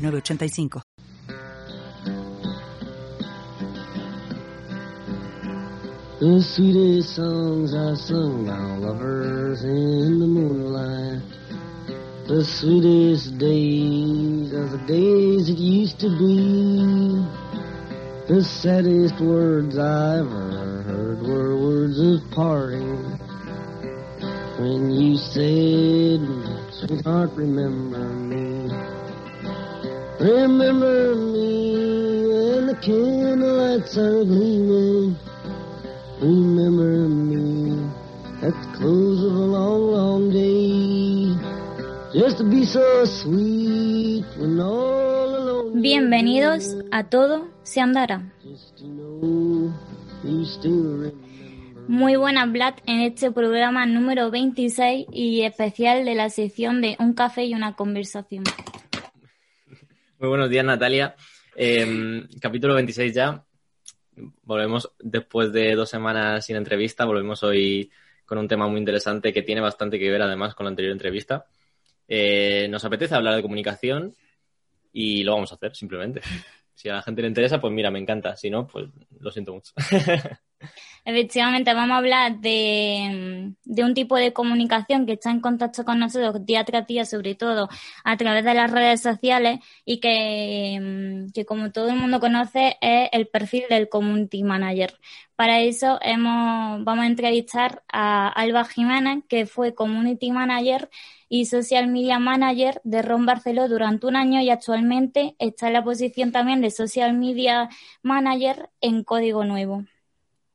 906985. The sweetest songs I sung about lovers in the moonlight. The sweetest days are the days it used to be. The saddest words I ever heard were words of parting. When you said, sweetheart, remember me. Remember me when the candlelights are gleaming. Remember me at the close of a long, long day. Just to be so sweet when all alone. Bienvenidos a Todo se andará. Muy buenas, Vlad, en este programa número 26 y especial de la sección de Un café y una conversación. Muy buenos días, Natalia. Eh, capítulo 26 ya. Volvemos después de dos semanas sin entrevista. Volvemos hoy con un tema muy interesante que tiene bastante que ver además con la anterior entrevista. Eh, nos apetece hablar de comunicación y lo vamos a hacer simplemente. Si a la gente le interesa, pues mira, me encanta. Si no, pues lo siento mucho. Efectivamente, vamos a hablar de, de, un tipo de comunicación que está en contacto con nosotros día tras día, sobre todo a través de las redes sociales y que, que como todo el mundo conoce es el perfil del Community Manager. Para eso hemos, vamos a entrevistar a Alba Jiménez, que fue Community Manager y Social Media Manager de Ron Barceló durante un año y actualmente está en la posición también de Social Media Manager en Código Nuevo.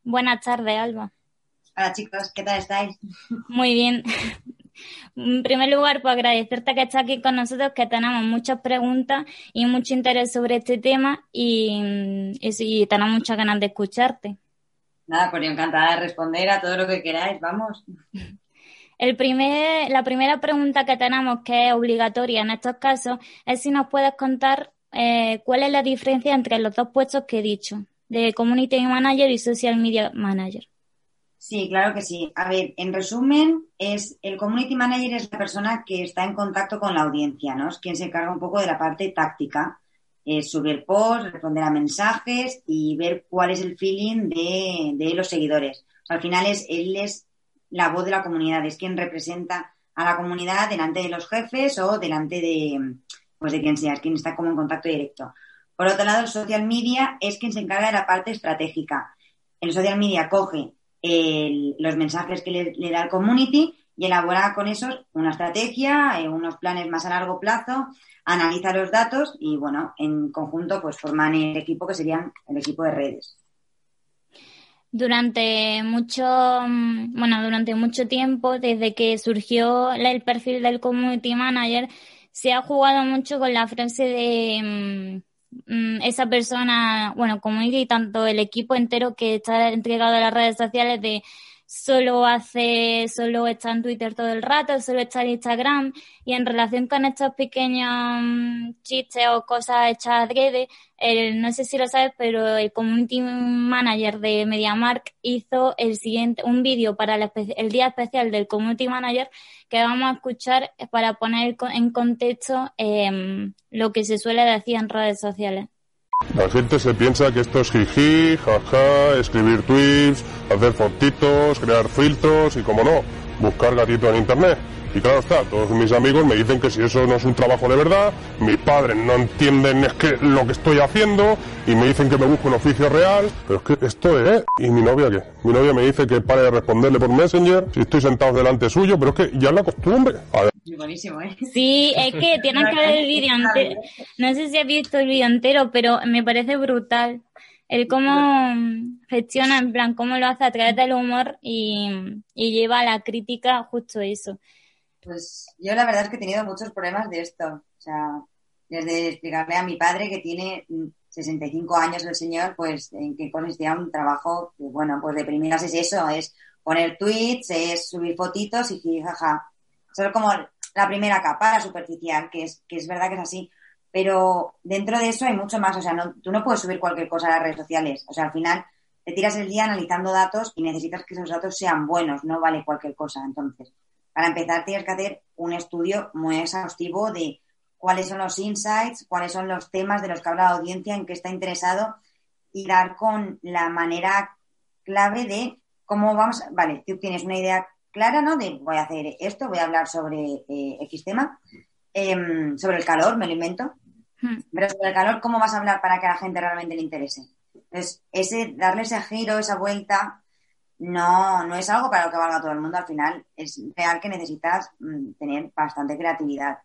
Buenas tardes, Alba. Hola chicos, ¿qué tal estáis? Muy bien. En primer lugar, pues agradecerte que estés aquí con nosotros, que tenemos muchas preguntas y mucho interés sobre este tema y, y, y tenemos muchas ganas de escucharte. Nada, pues yo encantada de responder a todo lo que queráis, vamos. El primer, la primera pregunta que tenemos, que es obligatoria en estos casos, es si nos puedes contar eh, cuál es la diferencia entre los dos puestos que he dicho de Community Manager y Social Media Manager. Sí, claro que sí. A ver, en resumen, es el Community Manager es la persona que está en contacto con la audiencia, ¿no? Es quien se encarga un poco de la parte táctica, eh, subir posts, responder a mensajes y ver cuál es el feeling de, de los seguidores. Al final es, él es la voz de la comunidad, es quien representa a la comunidad delante de los jefes o delante de, pues de quien sea, es quien está como en contacto directo. Por otro lado, el social media es quien se encarga de la parte estratégica. El social media coge los mensajes que le, da el community y elabora con esos una estrategia, eh, unos planes más a largo plazo, analiza los datos y, bueno, en conjunto pues forman el equipo que serían el equipo de redes. Durante mucho, bueno, durante mucho tiempo, desde que surgió el perfil del community manager, se ha jugado mucho con la frase de esa persona, bueno, community y tanto el equipo entero que está entregado a las redes sociales de solo hace, solo está en Twitter todo el rato, solo está en Instagram y en relación con estos pequeños chistes o cosas hechas adrede, el, no sé si lo sabes, pero el community manager de MediaMark hizo el siguiente, un vídeo para el, el día especial del community manager que vamos a escuchar para poner en contexto eh, lo que se suele decir en redes sociales. La gente se piensa que esto es jiji, jaja, escribir tweets, hacer fotitos, crear filtros y, como no, buscar gatitos en internet. Y claro está, todos mis amigos me dicen que si eso no es un trabajo de verdad, mis padres no entienden es que lo que estoy haciendo y me dicen que me busco un oficio real, pero es que esto es... ¿Y mi novia qué? Mi novia me dice que pare de responderle por Messenger si estoy sentado delante suyo, pero es que ya es la costumbre. Buenísimo, ¿eh? Sí, es que tienes que ver el vídeo entero. No sé si has visto el vídeo entero, pero me parece brutal el cómo gestiona, en plan, cómo lo hace a través del humor y, y lleva a la crítica justo eso. Pues yo la verdad es que he tenido muchos problemas de esto. O sea, desde explicarle a mi padre que tiene 65 años el señor, pues en qué consistía un trabajo, que, bueno, pues de primeras es eso, es poner tweets, es subir fotitos y jaja. Eso es como la primera capa, la superficial, que es, que es verdad que es así. Pero dentro de eso hay mucho más. O sea, no, tú no puedes subir cualquier cosa a las redes sociales. O sea, al final te tiras el día analizando datos y necesitas que esos datos sean buenos, no vale cualquier cosa. Entonces, para empezar tienes que hacer un estudio muy exhaustivo de cuáles son los insights, cuáles son los temas de los que habla la audiencia, en qué está interesado y dar con la manera clave de cómo vamos, vale, tú tienes una idea clara, ¿no? De voy a hacer esto, voy a hablar sobre eh, X tema, em, sobre el calor, me lo invento, hmm. pero sobre el calor, ¿cómo vas a hablar para que a la gente realmente le interese? Entonces, ese, darle ese giro, esa vuelta, no, no es algo para lo que valga todo el mundo. Al final, es real que necesitas mm, tener bastante creatividad.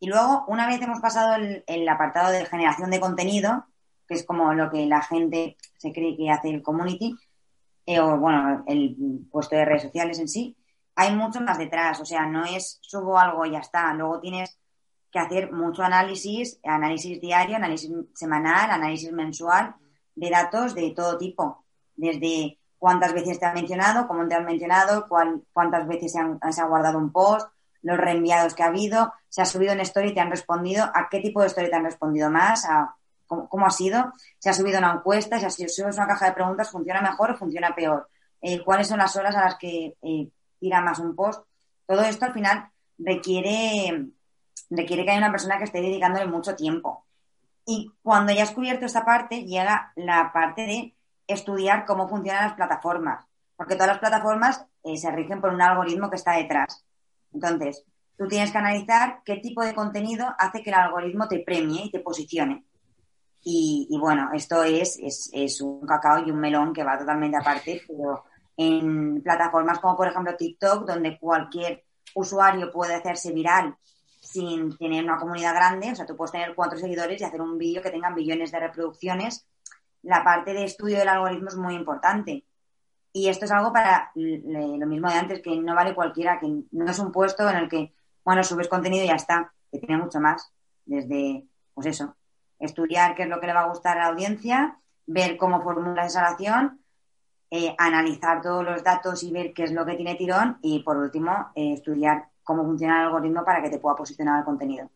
Y luego, una vez hemos pasado el, el, apartado de generación de contenido, que es como lo que la gente se cree que hace el community, eh, o bueno, el puesto de redes sociales en sí, hay mucho más detrás. O sea, no es subo algo y ya está. Luego tienes que hacer mucho análisis, análisis diario, análisis semanal, análisis mensual de datos de todo tipo. Desde cuántas veces te han mencionado, cómo te han mencionado, cuántas veces se, han, se ha guardado un post, los reenviados que ha habido, se ha subido en story y te han respondido, a qué tipo de story te han respondido más, a cómo, ha sido, se ha subido una encuesta, si ha sido una caja de preguntas, ¿funciona mejor o funciona peor? Eh, ¿Cuáles son las horas a las que eh, tira más un post? Todo esto al final requiere, requiere que haya una persona que esté dedicándole mucho tiempo. Y cuando ya has cubierto esta parte, llega la parte de estudiar cómo funcionan las plataformas, porque todas las plataformas eh, se rigen por un algoritmo que está detrás. Entonces, tú tienes que analizar qué tipo de contenido hace que el algoritmo te premie y te posicione. Y, bueno, esto es, es, un cacao y un melón que va totalmente aparte, pero en plataformas como por ejemplo TikTok, donde cualquier usuario puede hacerse viral sin tener una comunidad grande, o sea, tú puedes tener cuatro seguidores y hacer un vídeo que tenga billones de reproducciones, la parte de estudio del algoritmo es muy importante. Y esto es algo para lo mismo de antes, que no vale cualquiera, que no es un puesto en el que, bueno, subes contenido y ya está, que tiene mucho más, desde, pues eso, estudiar qué es lo que le va a gustar a la audiencia, ver cómo formula esa oración, eh, analizar todos los datos y ver qué es lo que tiene tirón y, por último, eh, estudiar cómo funciona el algoritmo para que te pueda posicionar el contenido.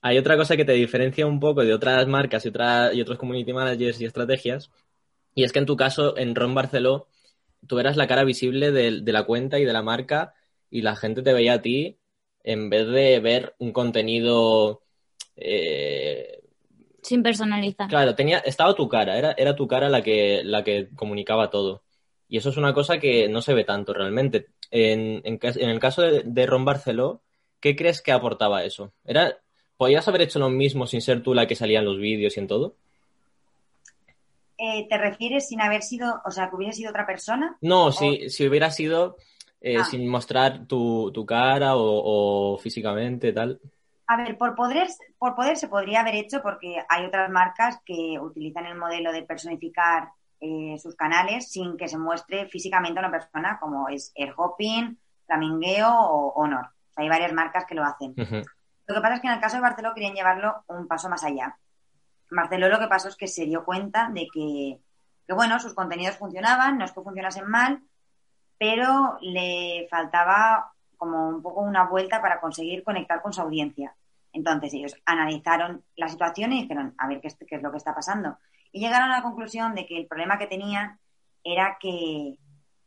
Hay otra cosa que te diferencia un poco de otras marcas y, y otros community managers y estrategias, y es que en tu caso, en Ron Barceló, tú eras la cara visible de, de la cuenta y de la marca y la gente te veía a ti en vez de ver un contenido eh, sin personalizar. Claro, tenía, estaba tu cara, era, era tu cara la que, la que comunicaba todo. Y eso es una cosa que no se ve tanto realmente. En, en, el caso de, Ron Barceló, ¿qué crees que aportaba eso? ¿Era, ¿Podías haber hecho lo mismo sin ser tú la que salía en los vídeos y en todo? Eh, ¿Te refieres sin haber sido, o sea, que hubiera sido otra persona? No, si, si hubiera sido eh, ah. sin mostrar tu, tu cara o, o físicamente, tal. A ver, por poder, por poder se podría haber hecho porque hay otras marcas que utilizan el modelo de personificar eh, sus canales sin que se muestre físicamente a una persona, como es Airhopping, Flamingueo o Honor. hay varias marcas que lo hacen. Lo que pasa es que en el caso de Barceló querían llevarlo un paso más allá. Barceló lo que pasó es que se dio cuenta de que, que, bueno, sus contenidos funcionaban, no es que funcionasen mal, pero le faltaba como un poco una vuelta para conseguir conectar con su audiencia. Entonces ellos analizaron la situación y dijeron, a ver qué es, qué es lo que está pasando. Y llegaron a la conclusión de que el problema que tenían era que,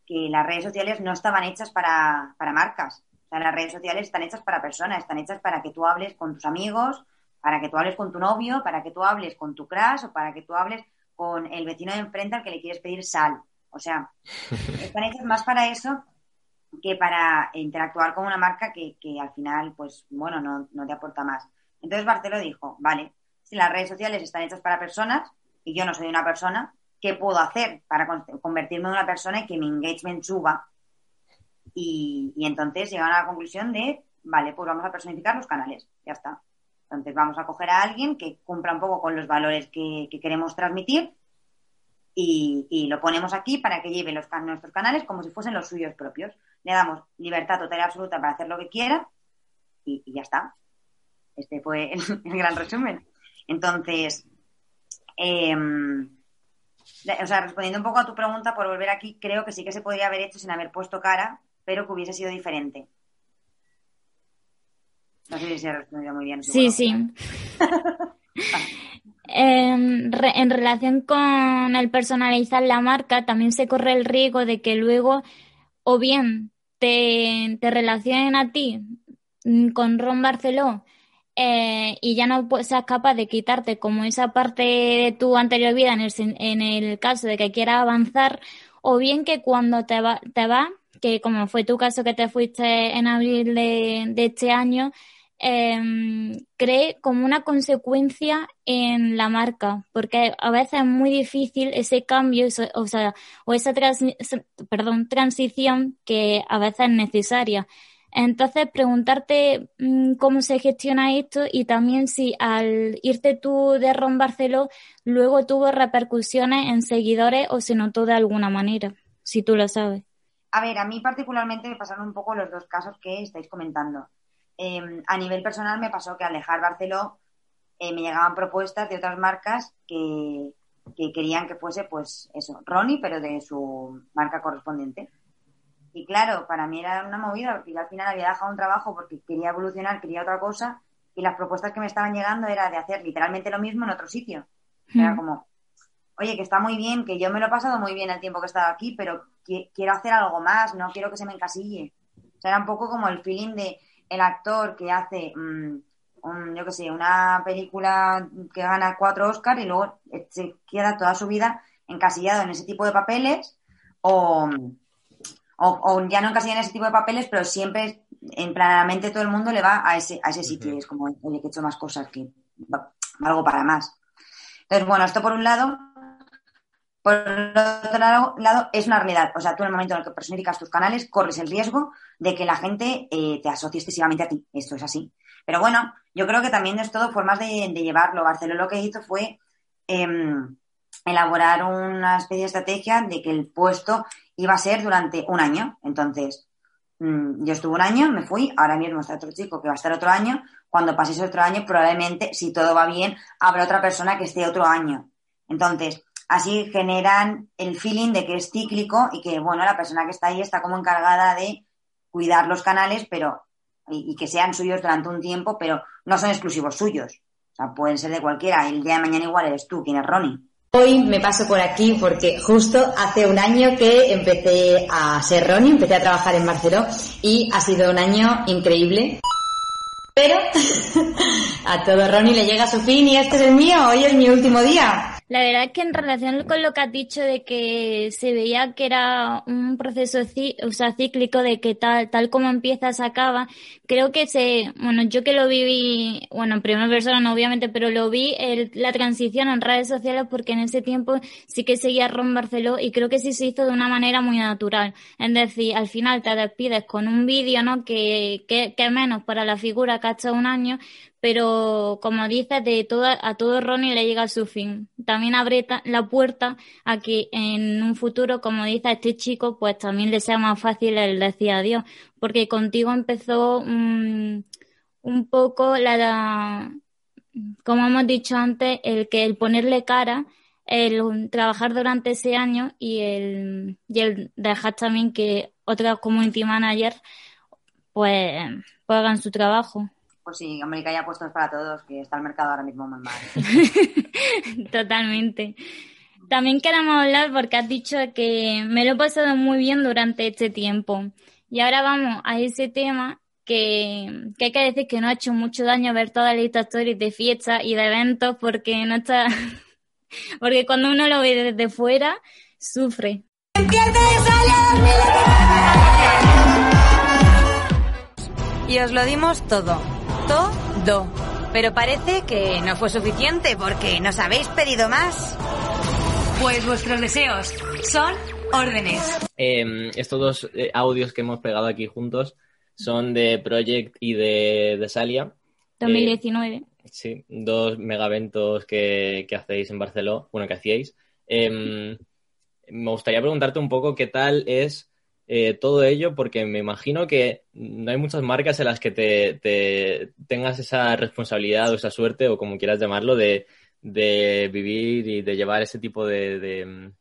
que las redes sociales no estaban hechas para, para marcas. O sea, las redes sociales están hechas para personas, están hechas para que tú hables con tus amigos, para que tú hables con tu novio, para que tú hables con tu crush o para que tú hables con el vecino de enfrente al que le quieres pedir sal. O sea, están hechas más para eso que para interactuar con una marca que, al final, pues bueno, no, te aporta más. Entonces Barceló dijo, vale, si las redes sociales están hechas para personas y yo no soy una persona, ¿qué puedo hacer para convertirme en una persona y que mi engagement suba? Y, entonces llegaron a la conclusión de, vale, pues vamos a personificar los canales, ya está. Entonces vamos a coger a alguien que cumpla un poco con los valores que queremos transmitir y, lo ponemos aquí para que lleve los, nuestros canales como si fuesen los suyos propios. Le damos libertad total y absoluta para hacer lo que quiera y, ya está. Este fue el, el gran resumen. Entonces, em, o sea, respondiendo un poco a tu pregunta, por volver aquí, creo que sí que se podría haber hecho sin haber puesto cara, pero que hubiese sido diferente. No sé si se ha respondido muy bien. Sí, sí. En, re- en relación con el personalizar la marca, también se corre el riesgo de que luego o bien te, relacionen a ti mm, con Ron Barceló eh, y ya no seas capaz de quitarte como esa parte de tu anterior vida en el, en el caso de que quieras avanzar, o bien que cuando te va, te que como fue tu caso que te fuiste en abril de este año, em, cree como una consecuencia en la marca, porque a veces es muy difícil ese cambio, o sea, o esa trans- perdón, transición que a veces es necesaria. Entonces, preguntarte mm, cómo se gestiona esto y también si al irte tú de Ron Barceló luego tuvo repercusiones en seguidores o se notó de alguna manera, si tú lo sabes. A ver, a mí particularmente me pasaron un poco los dos casos que estáis comentando. Eh, a nivel personal me pasó que al dejar Barceló eh, me llegaban propuestas de otras marcas que, que querían que fuese, pues eso, Ronnie, pero de su marca correspondiente. Y claro, para mí era una movida, porque yo al final había dejado un trabajo porque quería evolucionar, quería otra cosa, y las propuestas que me estaban llegando era de hacer literalmente lo mismo en otro sitio. Era como, oye, que está muy bien, que yo me lo he pasado muy bien el tiempo que he estado aquí, pero qui- quiero hacer algo más, no quiero que se me encasille. O sea, era un poco como el feeling de el actor que hace, mm, un, yo qué sé, una película que gana cuatro Oscars y luego se queda toda su vida encasillado en ese tipo de papeles o, o, o ya no encasillado en ese tipo de papeles, pero siempre en planamente todo el mundo le va a ese, a ese sitio y es como, oye, que he hecho más cosas, que algo para más. Entonces, bueno, esto por un lado. Por otro lado, lado, es una realidad. O sea, tú en el momento en el que personificas tus canales, corres el riesgo de que la gente eh, te asocie excesivamente a ti. Esto es así. Pero bueno, yo creo que también es todo formas de, de llevarlo. Barcelona lo que hizo fue em, elaborar una especie de estrategia de que el puesto iba a ser durante un año. Entonces, mm, yo estuve un año, me fui, ahora mismo está otro chico que va a estar otro año. Cuando pase ese otro año, probablemente, si todo va bien, habrá otra persona que esté otro año. Entonces, así generan el feeling de que es cíclico y que, bueno, la persona que está ahí está como encargada de cuidar los canales, pero y, que sean suyos durante un tiempo, pero no son exclusivos suyos. O sea, pueden ser de cualquiera. El día de mañana igual eres tú quien es Ronnie. Hoy me paso por aquí porque justo hace un año que empecé a ser Ronnie, empecé a trabajar en Barceló y ha sido un año increíble. Pero a todo Ronnie le llega su fin y este es el mío, hoy es mi último día. La verdad es que en relación con lo que has dicho de que se veía que era un proceso cíclico de que tal, tal como empieza se acaba, creo que se, bueno, yo que lo viví, bueno, en primera persona no obviamente, pero lo vi el- la transición en redes sociales porque en ese tiempo sí que seguía Ron Barceló y creo que sí se hizo de una manera muy natural. Es decir, al final te despides con un vídeo, ¿no? Que, que, que menos para la figura que ha hecho un año, pero como dices, de toda, a todo Ronnie le llega su fin. También abre la puerta a que en un futuro, como dice este chico, pues también le sea más fácil el decir adiós, porque contigo empezó un poco la, como hemos dicho antes, el que el ponerle cara, el trabajar durante ese año y el, y el dejar también que otras community managers pues, pues hagan su trabajo. Pues sí, hombre, que haya puestos para todos, que está el mercado ahora mismo muy mal. Totalmente. También queremos hablar porque has dicho que me lo he pasado muy bien durante este tiempo. Y ahora vamos a ese tema que, que hay que decir que no ha hecho mucho daño ver todas las stories de fiestas y de eventos porque no está, porque cuando uno lo ve desde fuera, sufre. Y os lo dimos todo. Todo. Pero parece que no fue suficiente porque nos habéis pedido más. Pues vuestros deseos son órdenes. Eh, estos dos eh, audios que hemos pegado aquí juntos son de Project y de, de Salia. 2019. Sí, dos megaventos que, que hacéis en Barcelona, bueno, que hacíais. Eh, me gustaría preguntarte un poco qué tal es eh, todo ello? Porque me imagino que no hay muchas marcas en las que te, te tengas esa responsabilidad o esa suerte, o como quieras llamarlo, de, de vivir y de llevar ese tipo de, de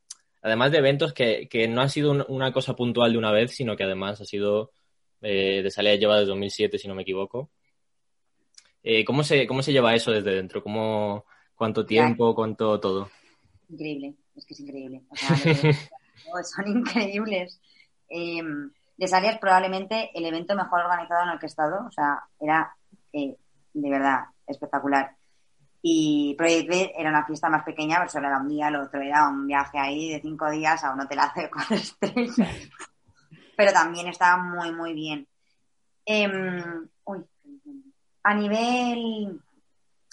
además de eventos que, que no han sido un- una cosa puntual de una vez, sino que además ha sido eh, de salida lleva desde 2007, si no me equivoco. Eh, ¿cómo, se, ¿Cómo se lleva eso desde dentro? ¿Cómo, ¿Cuánto tiempo? ¿Cuánto todo? Increíble, es que es increíble. O sea, son increíbles. Eh, Desalia es probablemente el evento mejor organizado en el que he estado. O sea, era eh, de verdad espectacular. Y Project B era una fiesta más pequeña, pero solo era un día, el otro era un viaje ahí de cinco días a un hotelazo de cuatro estrellas. Pero también estaba muy, muy bien. Em, uy, a nivel,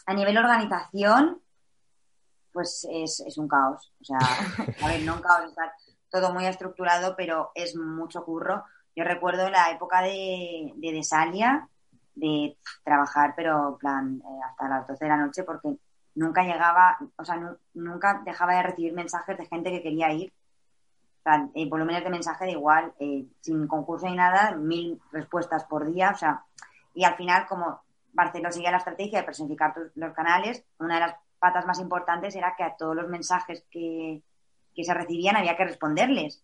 a nivel organización, pues es, es un caos. O sea, a ver, no un caos, todo muy estructurado, pero es mucho curro. Yo recuerdo la época de, de Desalia, de trabajar, pero plan, eh, hasta las 12 de la noche, porque nunca llegaba, o sea, nu- nunca dejaba de recibir mensajes de gente que quería ir. O sea, eh, volúmenes de mensaje de igual, eh, sin concurso ni nada, mil respuestas por día, o sea, y al final, como Barcelona seguía la estrategia de personificar los canales, una de las patas más importantes era que a todos los mensajes que, que se recibían había que responderles.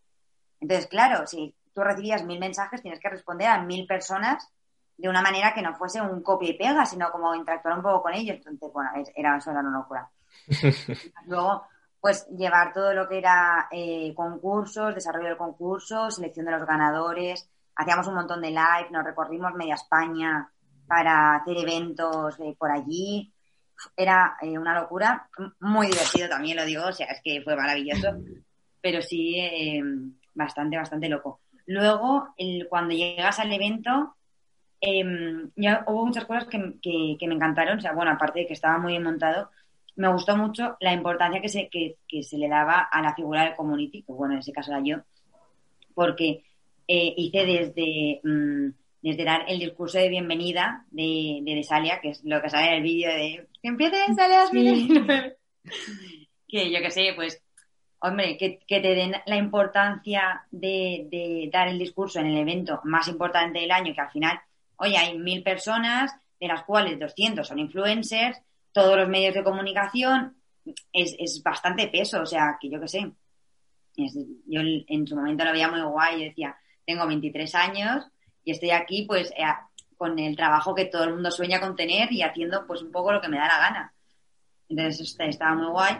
Entonces, claro, si tú recibías mil mensajes, tienes que responder a mil personas de una manera que no fuese un copia y pega, sino como interactuar un poco con ellos. Entonces, bueno, era, eso era una locura. Luego, pues llevar todo lo que era eh, concursos, desarrollo del concurso, selección de los ganadores. Hacíamos un montón de live, nos recorrimos media España para hacer eventos eh, por allí. Era eh, una locura, muy divertido también lo digo, o sea, es que fue maravilloso, pero sí eh, bastante, bastante loco. Luego, cuando llegas al evento, ya hubo muchas cosas que, que- que me encantaron, o sea, bueno, aparte de que estaba muy bien montado, me gustó mucho la importancia que se, que, que se le daba a la figura del community, que bueno, en ese caso era yo, porque eh, hice desde, mm, desde dar el discurso de bienvenida de, de Desalia, que es lo que sale en el vídeo de que empiece Desalia 2019. que yo que sé, pues, hombre, que, que te den la importancia de, de dar el discurso en el evento más importante del año, que al final, oye, hay mil personas, de las cuales 200 son influencers, todos los medios de comunicación, es, es bastante peso, o sea, que yo que sé. Es- yo en su momento lo veía muy guay, yo decía, tengo 23 años y estoy aquí pues eh, con el trabajo que todo el mundo sueña con tener y haciendo pues un poco lo que me da la gana. Entonces este, estaba muy guay.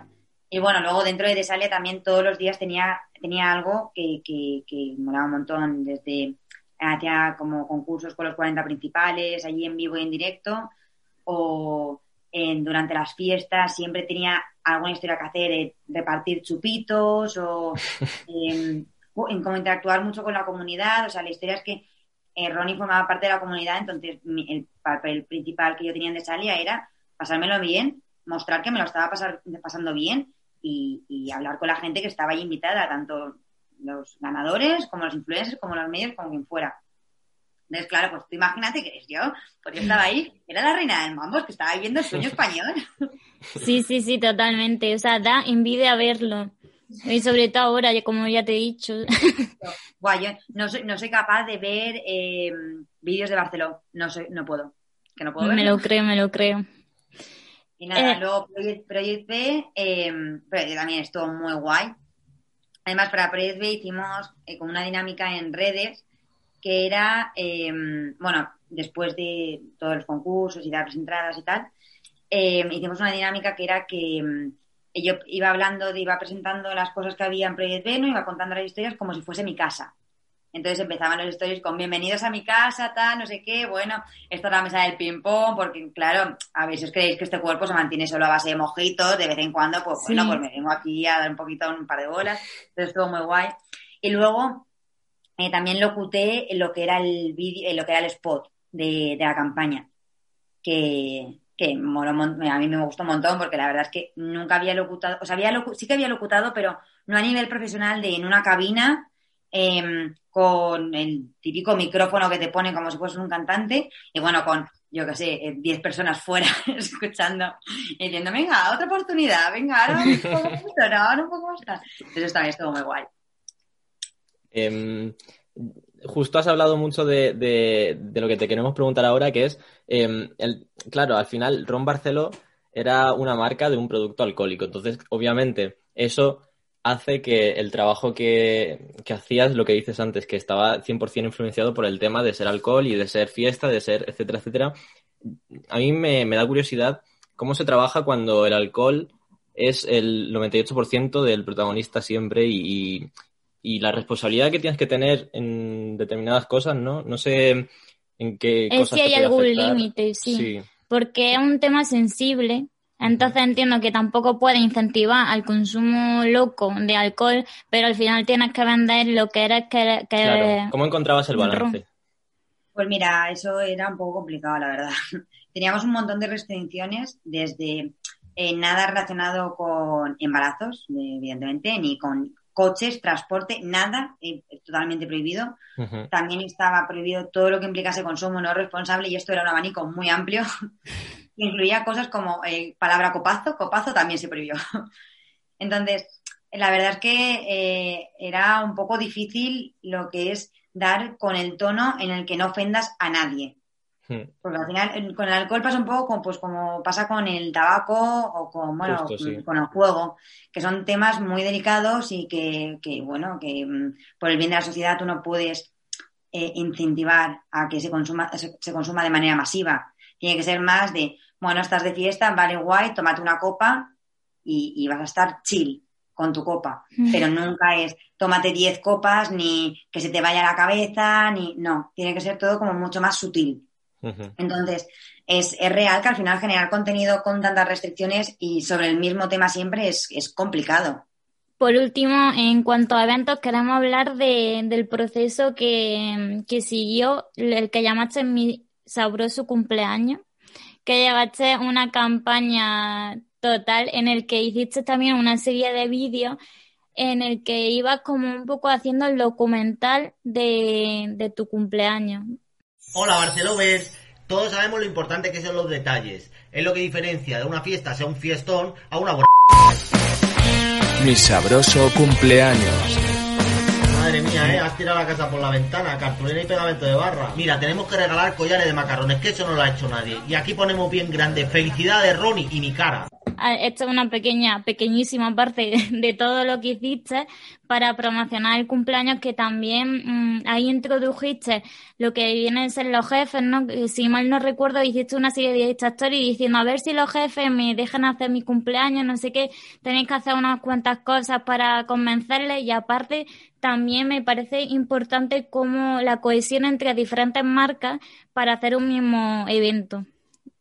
Y bueno, luego dentro de Desalia también todos los días tenía, tenía algo que, que, que molaba un montón, desde hacía como concursos con los 40 principales, allí en vivo y en directo, o en- durante las fiestas siempre tenía alguna historia que hacer, eh, repartir chupitos o o en cómo interactuar mucho con la comunidad. O sea, la historia es que eh, Ronnie formaba parte de la comunidad, entonces mi- el papel principal que yo tenía en Desalia era pasármelo bien, mostrar que me lo estaba pasar- pasando bien y, y hablar con la gente que estaba ahí invitada, tanto los ganadores como los influencers, como los medios, como quien fuera. Entonces, claro, pues tú imagínate que eres yo, pues yo estaba ahí, era la reina del mambo, que estaba viviendo el sueño español. Sí, sí, sí, totalmente. O sea, da envidia verlo. Y sobre todo ahora, como ya te he dicho. Guay, yo no soy, no soy capaz de ver eh, vídeos de Barcelona, no soy, no puedo, que no puedo Me verlo. lo creo, me lo creo. Y nada, Eh. luego Project, Project B, eh, también estuvo muy guay. Además, para Project B hicimos eh, como una dinámica en redes que era, eh, bueno, después de todos los concursos y dar las entradas y tal, eh, hicimos una dinámica que era que yo iba hablando, de- iba presentando las cosas que había en Project B, ¿no? iba contando las historias como si fuese mi casa. Entonces empezaban los stories con bienvenidos a mi casa, tal, no sé qué, bueno, esto es la mesa del ping-pong, porque claro, a veces creéis que este cuerpo se mantiene solo a base de mojitos, de vez en cuando, pues Sí. bueno, pues me vengo aquí a dar un poquito, un par de bolas, entonces estuvo muy guay. Y luego eh, también locuté lo que era el vídeo, eh, lo que era el spot de, de la campaña, que, mon- a mí me gustó un montón porque la verdad es que nunca había locutado, o sea, había sí que había locutado, pero no a nivel profesional de en una cabina em, con el típico micrófono que te pone como si fueses un cantante y bueno, con, yo qué sé, eh, 10 personas fuera escuchando y diciendo, venga, otra oportunidad, venga, ahora un poco más, ahora un poco más. Entonces también estuvo muy guay. Em, justo has hablado mucho de, de, lo que te queremos preguntar ahora, que es, eh, el, claro, al final Ron Barceló era una marca de un producto alcohólico. Entonces, obviamente, eso hace que el trabajo que, que hacías, lo que dices antes, que estaba 100% influenciado por el tema de ser alcohol y de ser fiesta, de ser, etcétera, etcétera. A mí me, me da curiosidad cómo se trabaja cuando el alcohol es el 98% del protagonista siempre y, y, la responsabilidad que tienes que tener en determinadas cosas, ¿no? No sé en qué es cosas. que hay algún límite, sí. sí. Porque es un tema sensible. Entonces entiendo que tampoco puede incentivar al consumo loco de alcohol, pero al final tienes que vender lo que eres que, que claro. ¿Cómo encontrabas el balance? Pues mira, eso era un poco complicado, la verdad. Teníamos un montón de restricciones desde eh, nada relacionado con embarazos, evidentemente, ni con coches, transporte, nada, eh, totalmente prohibido. Uh -huh. También estaba prohibido todo lo que implicase consumo no responsable y esto era un abanico muy amplio. Incluía cosas como eh, palabra copazo, copazo también se prohibió. Entonces, la verdad es que eh, era un poco difícil lo que es dar con el tono en el que no ofendas a nadie. Porque al final con el alcohol pasa un poco como, pues, como pasa con el tabaco o con, bueno, Justo, sí. con el juego, que son temas muy delicados y que, que bueno, que mm, por el bien de la sociedad tú no puedes eh, incentivar a que se consuma, se, se, consuma de manera masiva. Tiene que ser más de, bueno, estás de fiesta, vale guay, tómate una copa y, y vas a estar chill con tu copa. Mm. Pero nunca es tómate 10 copas, ni que se te vaya la cabeza, ni. No, tiene que ser todo como mucho más sutil. Entonces, es, es, real que al final generar contenido con tantas restricciones y sobre el mismo tema siempre es, es complicado. Por último, en cuanto a eventos, queremos hablar de, del proceso que, que siguió el que llamaste mi sabroso cumpleaños, que llevaste una campaña total en el que hiciste también una serie de vídeos en el que ibas como un poco haciendo el documental de, de tu cumpleaños. Hola Barcelovers, todos sabemos lo importante que son los detalles. Es lo que diferencia de una fiesta, sea un fiestón, a una buena... Mi sabroso cumpleaños. Madre mía, ¿eh? Has tirado la casa por la ventana, cartulina y pegamento de barra. Mira, tenemos que regalar collares de macarrones, que eso no lo ha hecho nadie. Y aquí ponemos bien grande, felicidades Ronnie y mi cara. Esta es una pequeña, pequeñísima parte de todo lo que hiciste para promocionar el cumpleaños, que también mmm, ahí introdujiste lo que vienen a ser los jefes, ¿no? Si mal no recuerdo, hiciste una serie de stories diciendo a ver si los jefes me dejan hacer mi cumpleaños, no sé qué, tenéis que hacer unas cuantas cosas para convencerles y aparte también me parece importante como la cohesión entre diferentes marcas para hacer un mismo evento.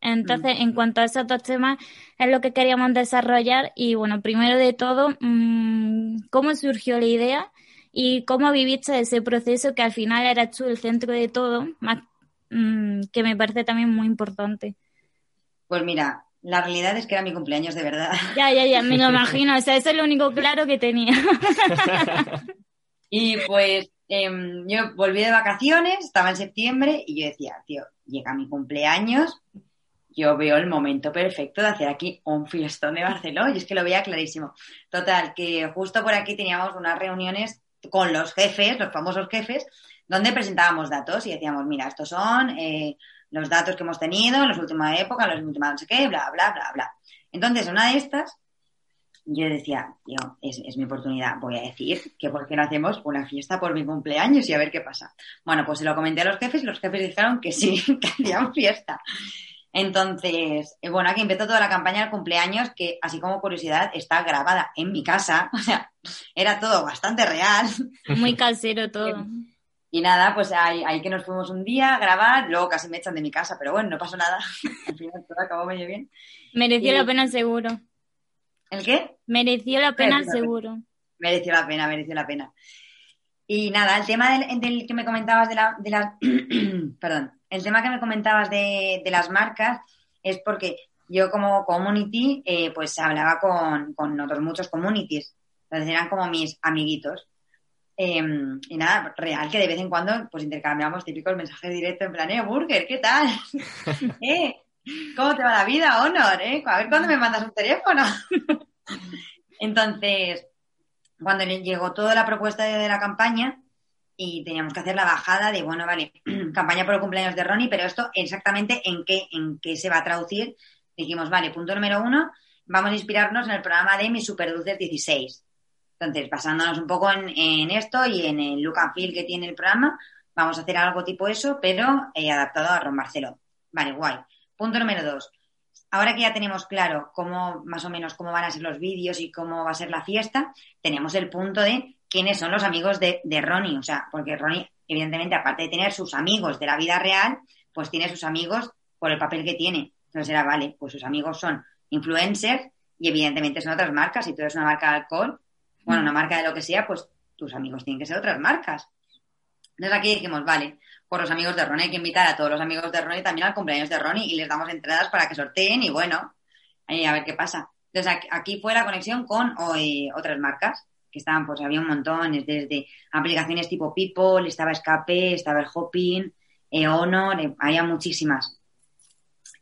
Entonces, en cuanto a esos dos temas, es lo que queríamos desarrollar. Y bueno, primero de todo, mmm, ¿cómo surgió la idea y cómo viviste ese proceso que al final eras tú el centro de todo, más, mmm, que me parece también muy importante? Pues mira, la realidad es que era mi cumpleaños de verdad. Ya, ya, ya, me lo imagino. O sea, eso es lo único claro que tenía. y pues eh, yo volví de vacaciones, estaba en septiembre y yo decía, tío, llega mi cumpleaños, yo veo el momento perfecto de hacer aquí un fiestón de Barcelona y es que lo veía clarísimo. Total, que justo por aquí teníamos unas reuniones con los jefes, los famosos jefes, donde presentábamos datos y decíamos, mira, estos son eh, los datos que hemos tenido en las últimas épocas, en las últimas no sé qué, bla, bla, bla, bla. Entonces, una de estas, yo decía, es, es mi oportunidad, voy a decir que por qué no hacemos una fiesta por mi cumpleaños y a ver qué pasa. Bueno, pues se lo comenté a los jefes y los jefes dijeron que sí, que hacían fiesta. Entonces, eh, bueno, aquí empezó toda la campaña del cumpleaños, que así como curiosidad, está grabada en mi casa. O sea, era todo bastante real. Muy casero todo. Y nada, pues ahí, ahí, que nos fuimos un día a grabar, luego casi me echan de mi casa, pero bueno, no pasó nada. Al final todo acabó medio bien. Mereció y... la pena seguro. ¿El qué? Mereció la pena mereció seguro. Mereció la pena, mereció la pena. Y nada, el tema del, que me comentabas de la, de la perdón, el tema que me comentabas de, de, las marcas es porque yo como community eh, pues hablaba con, con, otros muchos communities, entonces eran como mis amiguitos. Eh, y nada, real que de vez en cuando pues intercambiamos típicos mensajes directos en plan, eh, Burger, ¿qué tal? ¿Eh? ¿Cómo te va la vida, Honor? ¿Eh? A ver cuándo me mandas un teléfono. Entonces, cuando llegó toda la propuesta de la campaña, y teníamos que hacer la bajada de, bueno, vale, campaña por el cumpleaños de Ronnie, pero esto exactamente en qué, en qué se va a traducir. Dijimos, vale, punto número uno, vamos a inspirarnos en el programa de Mi Super Dulces 16. Entonces, basándonos un poco en, en esto y en el look and feel que tiene el programa, vamos a hacer algo tipo eso, pero eh, adaptado a Ron Barceló. Vale, guay. Punto número dos. Ahora que ya tenemos claro cómo, más o menos, cómo van a ser los vídeos y cómo va a ser la fiesta, tenemos el punto de quiénes son los amigos de, de Ronnie. O sea, porque Ronnie, evidentemente, aparte de tener sus amigos de la vida real, pues tiene sus amigos por el papel que tiene. Entonces era, vale, pues sus amigos son influencers y evidentemente son otras marcas. Si tú eres una marca de alcohol, bueno, una marca de lo que sea, pues tus amigos tienen que ser otras marcas. Entonces aquí dijimos, vale, por los amigos de Ronnie hay que invitar a todos los amigos de Ronnie también al cumpleaños de Ronnie y les damos entradas para que sorteen y bueno, a ver qué pasa. Entonces aquí, fue la conexión con otras marcas que estaban, pues había un montón, desde aplicaciones tipo People, estaba Escape, estaba el Hopping, eh, Honor, eh, había muchísimas.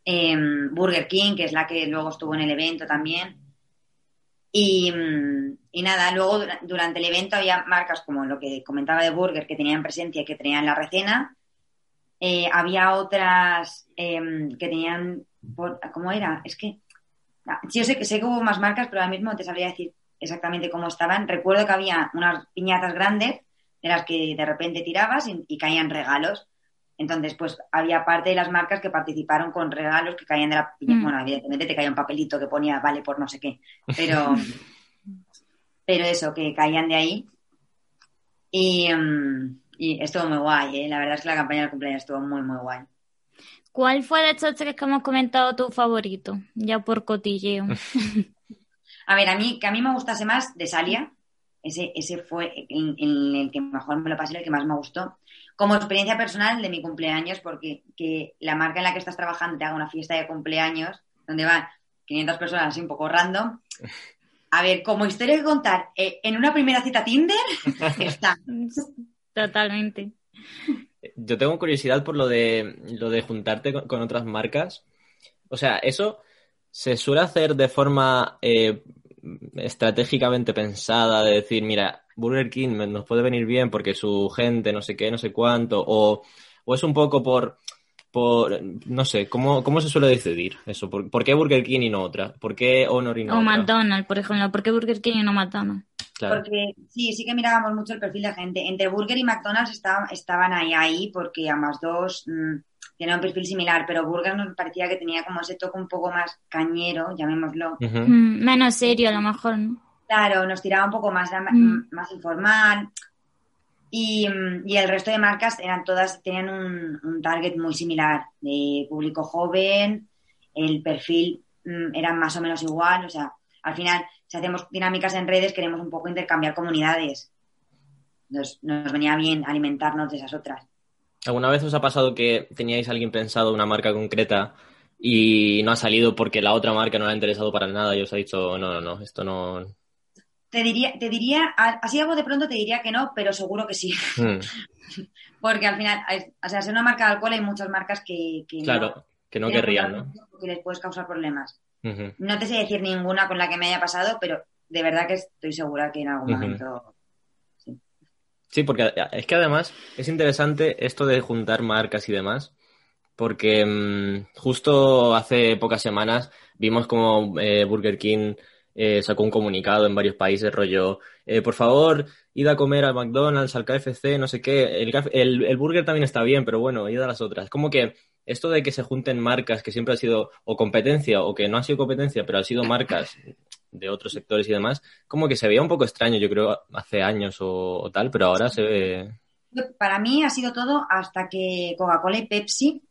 Em, Burger King, que es la que luego estuvo en el evento también. Y, mm, y nada, luego dura- durante el evento había marcas como lo que comentaba de Burger que tenían presencia y que tenían la recena. Eh, había otras em, que tenían, por- ¿cómo era? Es que ah, sí, yo sé que sé que hubo más marcas, pero ahora mismo no te sabría decir exactamente cómo estaban. Recuerdo que había unas piñatas grandes de las que de repente tirabas y, y caían regalos. Entonces, pues había parte de las marcas que participaron con regalos que caían de la piñata. Mm. Bueno, evidentemente te caía un papelito que ponía vale por no sé qué, pero, pero eso, que caían de ahí. Y, mm, y estuvo muy guay, ¿eh? La verdad es que la campaña del cumpleaños estuvo muy, muy guay. ¿Cuál fue de estos tres que hemos comentado tu favorito? Ya por cotilleo. A ver, a mí, que a mí me gustase más de Salia, ese, ese fue el, el- el que mejor me lo pasé, el que más me gustó. Como experiencia personal de mi cumpleaños, porque que la marca en la que estás trabajando te haga una fiesta de cumpleaños, donde van 500 personas así un poco random. A ver, como historia que contar, eh, en una primera cita Tinder, está. Totalmente. Yo tengo curiosidad por lo de lo de juntarte con, con otras marcas. O sea, eso se suele hacer de forma eh, estratégicamente pensada, de decir, mira, Burger King nos puede venir bien porque su gente, no sé qué, no sé cuánto, o, o es un poco por, por no sé, ¿cómo, cómo se suele decidir eso? ¿Por, por qué Burger King y no otra? ¿Por qué Honor y no O otra? McDonald's, por ejemplo. ¿Por qué Burger King y no McDonald's? Claro. Porque sí, sí que mirábamos mucho el perfil de gente. Entre Burger y McDonald's estaban, estaban ahí, ahí, porque ambas dos mm, tienen un perfil similar, pero Burger nos parecía que tenía como ese toque un poco más cañero, llamémoslo. Mm, menos serio, a lo mejor, ¿no? Claro, nos tiraba un poco más, Mm. más informal. Y, mm, y el resto de marcas eran todas, tenían un, un target muy similar, de público joven, el perfil mm, era más o menos igual, o sea, al final, si hacemos dinámicas en redes, queremos un poco intercambiar comunidades. Nos, nos venía bien alimentarnos de esas otras. ¿Alguna vez os ha pasado que teníais a alguien pensado una marca concreta y no ha salido porque la otra marca no le ha interesado para nada y os ha dicho, no, no, no, esto no... Te diría, te diría, a- así algo de pronto te diría que no, pero seguro que sí. Hmm, Porque al final, hay- o sea, ser una marca de alcohol hay muchas marcas que, que no claro, que no querrían, ¿no? porque les puedes causar problemas. No te sé decir ninguna con la que me haya pasado, pero de verdad que estoy segura que en algún momento. Sí, porque es que además es interesante esto de juntar marcas y demás, porque mm, justo hace pocas semanas vimos como eh, Burger King eh, sacó un comunicado en varios países, rollo, eh, por favor, id a comer al McDonald's, al KFC, no sé qué, el, burger también está bien, pero bueno, id a las otras. Como que esto de que se junten marcas que siempre ha sido o competencia o que no ha sido competencia, pero han sido marcas de otros sectores y demás, como que se veía un poco extraño, yo creo, hace años o, tal, pero ahora se ve... Para mí ha sido todo hasta que Coca-Cola y Pepsi.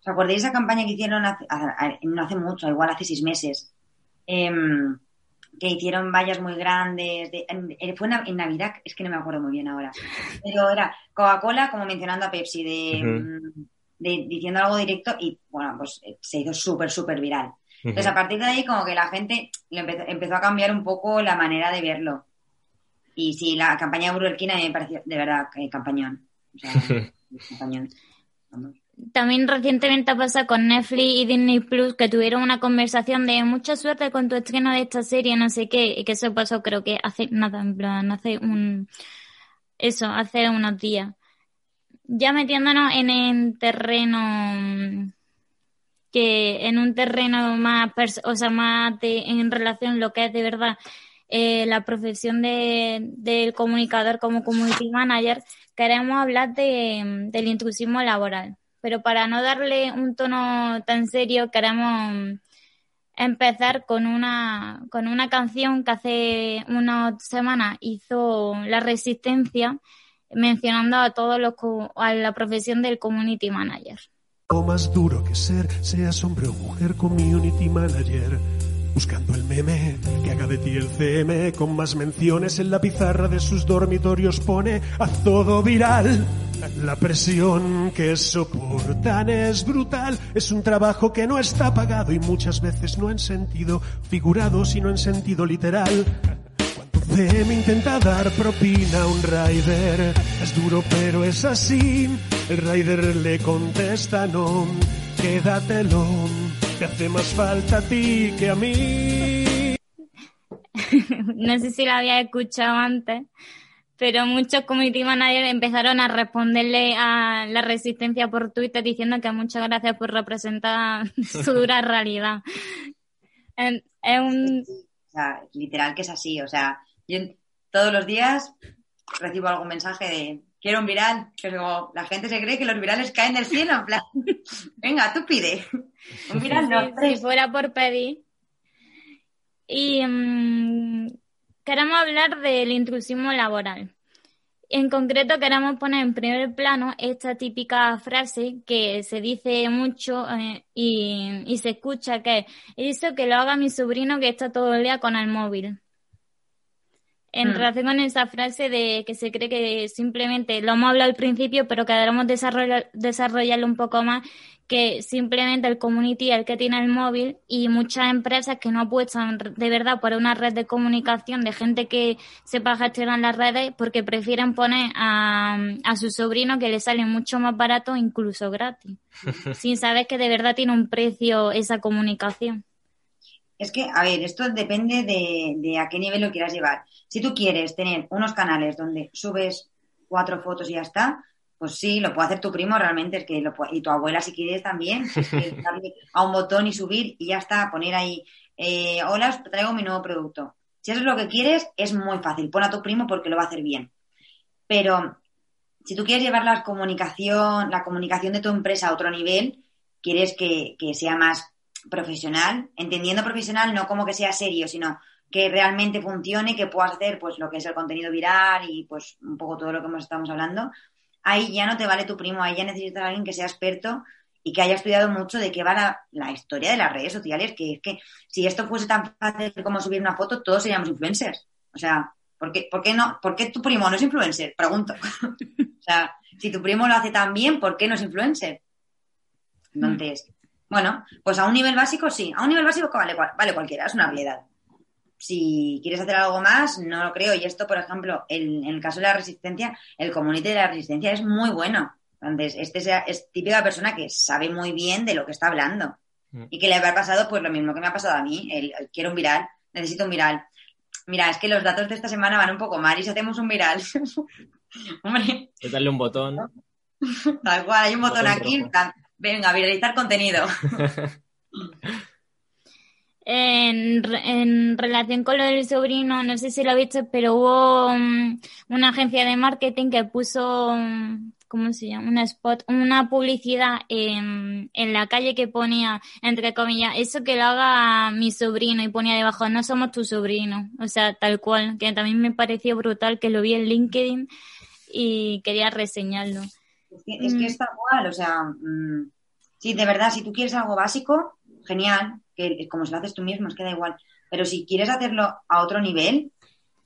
¿Os acordáis esa campaña que hicieron no hace mucho, igual hace seis meses? Em, que hicieron vallas muy grandes. de- en- en- fue en, Nav- en Navidad, es que no me acuerdo muy bien ahora. Pero era Coca-Cola como mencionando a Pepsi, de, mm, de- diciendo algo directo y bueno, pues eh, se hizo súper, súper viral. Entonces, a partir de ahí, como que la gente le empezó, empezó a cambiar un poco la manera de verlo. Y sí, la campaña de Burger King a mí me pareció, de verdad, que campañón. O sea, campañón. Vamos. También recientemente ha pasado con Netflix y Disney Plus que tuvieron una conversación de mucha suerte con tu estreno de esta serie, no sé qué, y que eso pasó creo que hace nada, en plan, hace un, eso, hace unos días. Ya metiéndonos en el terreno que en un terreno más, o sea, más en relación a lo que es de verdad eh, la profesión de, del comunicador como community manager, queremos hablar de, del intrusismo laboral. Pero para no darle un tono tan serio, queremos empezar con una, con una canción que hace unas semanas hizo La Resistencia, mencionando a todos los, a la profesión del community manager. Buscando el meme que haga de ti el CM con más menciones en la pizarra de sus dormitorios pone a todo viral. La presión que soportan es brutal, es un trabajo que no está pagado y muchas veces no en sentido figurado, sino en sentido literal. Cuando CM intenta dar propina a un rider, es duro pero es así, el rider le contesta no, quédatelo te hace más falta a ti que a mí. no sé si lo había escuchado antes, pero muchos community managers empezaron a responderle a la resistencia por Twitter diciendo que muchas gracias por representar su dura realidad. Es un... O sea, literal que es así, o sea, yo todos los días recibo algún mensaje de quiero un viral, pero la gente se cree que los virales caen del cielo, en plan, venga, tú pide. No. si fuera por pedir. Y mm, queremos hablar del intrusismo laboral. En concreto queremos poner en primer plano esta típica frase que se dice mucho eh, y, y, se escucha que es eso que lo haga mi sobrino que está todo el día con el móvil en mm. relación con esa frase de que se cree que simplemente, lo hemos hablado al principio, pero que debemos desarrollar, desarrollarlo un poco más, que simplemente el community es el que tiene el móvil y muchas empresas que no apuestan de verdad por una red de comunicación de gente que sepa gestionar las redes porque prefieren poner a, a su sobrino que le sale mucho más barato, incluso gratis, sin saber que de verdad tiene un precio esa comunicación. Es que, a ver, esto depende de, a qué nivel lo quieras llevar. Si tú quieres tener unos canales donde subes cuatro fotos y ya está, pues sí, lo puede hacer tu primo realmente, es que lo y tu abuela si quieres también, darle a un botón y subir y ya está, poner ahí, eh, hola, os traigo mi nuevo producto. Si eso es lo que quieres, es muy fácil, pon a tu primo porque lo va a hacer bien. Pero si tú quieres llevar la comunicación, la comunicación de tu empresa a otro nivel, quieres que, que sea más profesional, entendiendo profesional no como que sea serio, sino que realmente funcione, que puedas hacer pues lo que es el contenido viral y pues un poco todo lo que estamos hablando, ahí ya no te vale tu primo, ahí ya necesitas a alguien que sea experto y que haya estudiado mucho de qué va la, historia de las redes sociales, que es que si esto fuese tan fácil como subir una foto, todos seríamos influencers. O sea, ¿por qué, por qué no? ¿Por qué tu primo no es influencer? Pregunto. o sea, si tu primo lo hace tan bien, ¿por qué no es influencer? Entonces, bueno, pues a un nivel básico sí, a un nivel básico vale, vale cualquiera, es una habilidad. Si quieres hacer algo más, no lo creo. Y esto, por ejemplo, en el caso de la resistencia, el community de la resistencia es muy bueno. Entonces, este es, típica persona que sabe muy bien de lo que está hablando. Mm. Y que le habrá pasado pues lo mismo que me ha pasado a mí. El, quiero un viral, necesito un viral. Mira, es que los datos de esta semana van un poco mal y si hacemos un viral. Hombre. darle un botón. Tal cual, hay un botón, aquí. Venga, viralizar contenido. En, relación con lo del sobrino, no sé si lo visto, pero hubo um, una agencia de marketing que puso, um, ¿cómo se llama? Un spot, una publicidad en, en, la calle que ponía, entre comillas, eso que lo haga mi sobrino y ponía debajo, no somos tu sobrino. O sea, tal cual, que también me pareció brutal que lo vi en LinkedIn y quería reseñarlo. Es que, es tal cual, o sea, mm, sí, de verdad, si tú quieres algo básico, genial, que como si lo haces tú mismo, es que da igual. Pero si quieres hacerlo a otro nivel,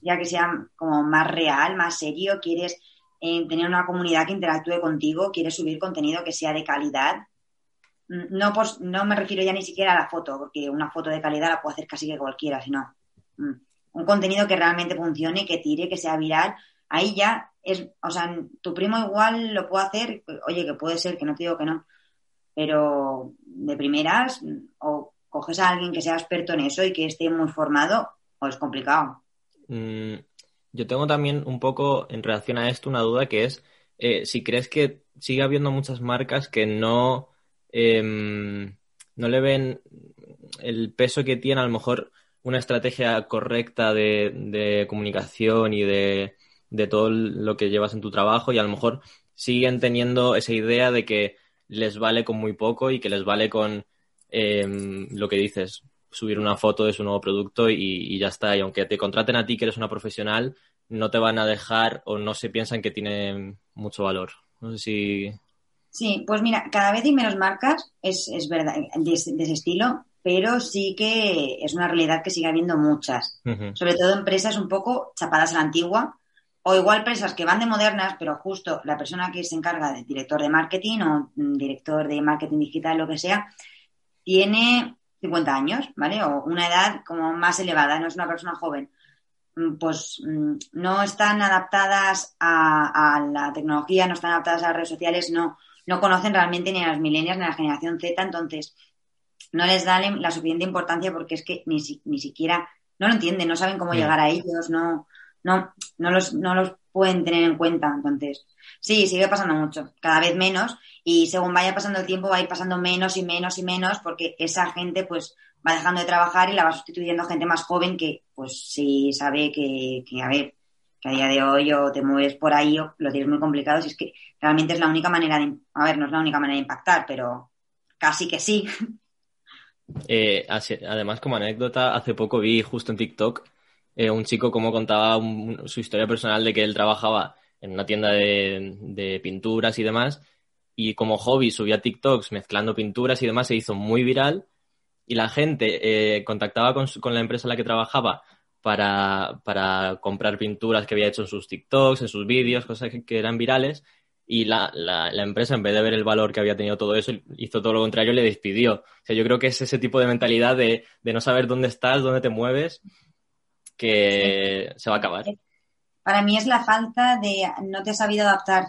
ya que sea como más real, más serio, quieres eh, tener una comunidad que interactúe contigo, quieres subir contenido que sea de calidad, mm, no, pues, no me refiero ya ni siquiera a la foto, porque una foto de calidad la puede hacer casi que cualquiera, sino mm, un contenido que realmente funcione, que tire, que sea viral, ahí ya es, o sea, tu primo igual lo puede hacer, oye, que puede ser, que no te digo que no, pero de primeras, o coges a alguien que sea experto en eso y que esté muy formado, o es complicado. Mm, Yo tengo también un poco en relación a esto una duda que es eh, si crees que sigue habiendo muchas marcas que no, em, no le ven el peso que tiene a lo mejor una estrategia correcta de, de comunicación y de, de todo lo que llevas en tu trabajo y a lo mejor siguen teniendo esa idea de que les vale con muy poco y que les vale con em, lo que dices, subir una foto de su nuevo producto y, y, ya está. Y aunque te contraten a ti que eres una profesional, no te van a dejar o no se piensan que tiene mucho valor. No sé si. Sí, pues mira, cada vez hay menos marcas, es, es verdad, de, de, ese estilo, pero sí que es una realidad que sigue habiendo muchas. Uh -huh. Sobre todo empresas un poco chapadas a la antigua, o igual empresas que van de modernas, pero justo la persona que se encarga de director de marketing o director de marketing digital, lo que sea, tiene 50 años, ¿vale? O una edad como más elevada, no es una persona joven. Pues no están adaptadas a, a la tecnología, no están adaptadas a las redes sociales, no, no conocen realmente ni a las milenias ni a la generación Z, entonces no les dan la suficiente importancia porque es que ni, ni siquiera no lo entienden, no saben cómo llegar a ellos, no, no, no, los, no los pueden tener en cuenta. Entonces, sí, sigue pasando mucho, cada vez menos, y según vaya pasando el tiempo va a ir pasando menos y menos y menos, porque esa gente pues va dejando de trabajar y la va sustituyendo gente más joven que pues sí sabe que, que a ver, que a día de hoy o te mueves por ahí o lo tienes muy complicado, si es que realmente es la única manera de, a ver, no es la única manera de impactar, pero casi que sí. Eh, además, como anécdota, hace poco vi justo en TikTok eh, un chico como contaba su historia personal de que él trabajaba en una tienda de, pinturas y demás y como hobby subía TikToks mezclando pinturas y demás, se hizo muy viral y la gente eh, contactaba con, con, la empresa en la que trabajaba para, para, comprar pinturas que había hecho en sus TikToks, en sus vídeos, cosas que, eran virales y la, la, la, empresa, en vez de ver el valor que había tenido todo eso, hizo todo lo contrario y le despidió. O sea, yo creo que es ese tipo de mentalidad de, de no saber dónde estás, dónde te mueves, que se va a acabar. Para mí es la falta de no te has sabido adaptar.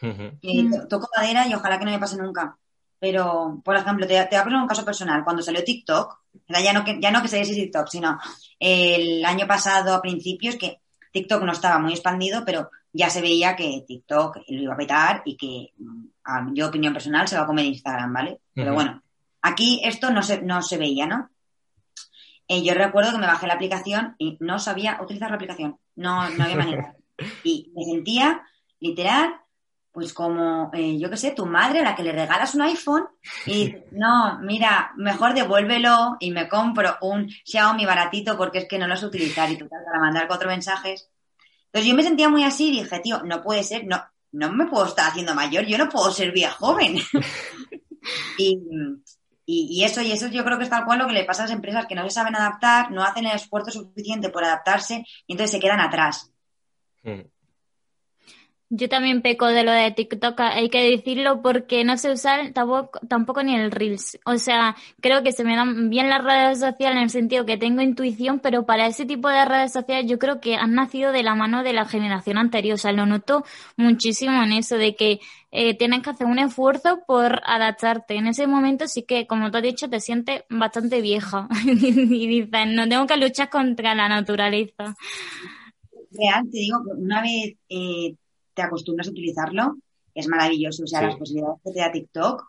Uh -huh. eh, toco madera y ojalá que no me pase nunca. Pero, por ejemplo, te, te voy a poner un caso personal. Cuando salió TikTok, ya no que, ya no que saliese TikTok, sino el año pasado a principios que TikTok no estaba muy expandido, pero ya se veía que TikTok lo iba a petar y que, a yo opinión personal, se va a comer Instagram, ¿vale? Pero uh -huh. bueno, aquí esto no se, no se veía, ¿no? Eh, yo recuerdo que me bajé la aplicación y no sabía utilizar la aplicación. No, no había manera. Y me sentía, literal, pues como, eh, yo qué sé, tu madre a la que le regalas un iPhone y no, mira, mejor devuélvelo y me compro un Xiaomi baratito porque es que no lo sé utilizar y total, para mandar cuatro mensajes. Entonces yo me sentía muy así y dije, tío, no puede ser, no, no me puedo estar haciendo mayor, yo no puedo ser vía joven. y, y, eso, y eso yo creo que es tal cual lo que le pasa a las empresas que no se saben adaptar, no hacen el esfuerzo suficiente por adaptarse y entonces se quedan atrás. Mm. Yo también peco de lo de TikTok, hay que decirlo, porque no sé usar tampoco, ni el Reels. O sea, creo que se me dan bien las redes sociales en el sentido que tengo intuición, pero para ese tipo de redes sociales yo creo que han nacido de la mano de la generación anterior. O sea, lo noto muchísimo en eso, de que eh, tienes que hacer un esfuerzo por adaptarte. En ese momento sí que, como tú has dicho, te sientes bastante vieja. y dices, no tengo que luchar contra la naturaleza. Real, te digo, una vez... Eh te acostumbras a utilizarlo, es maravilloso. O sea, sí. las posibilidades que te da TikTok,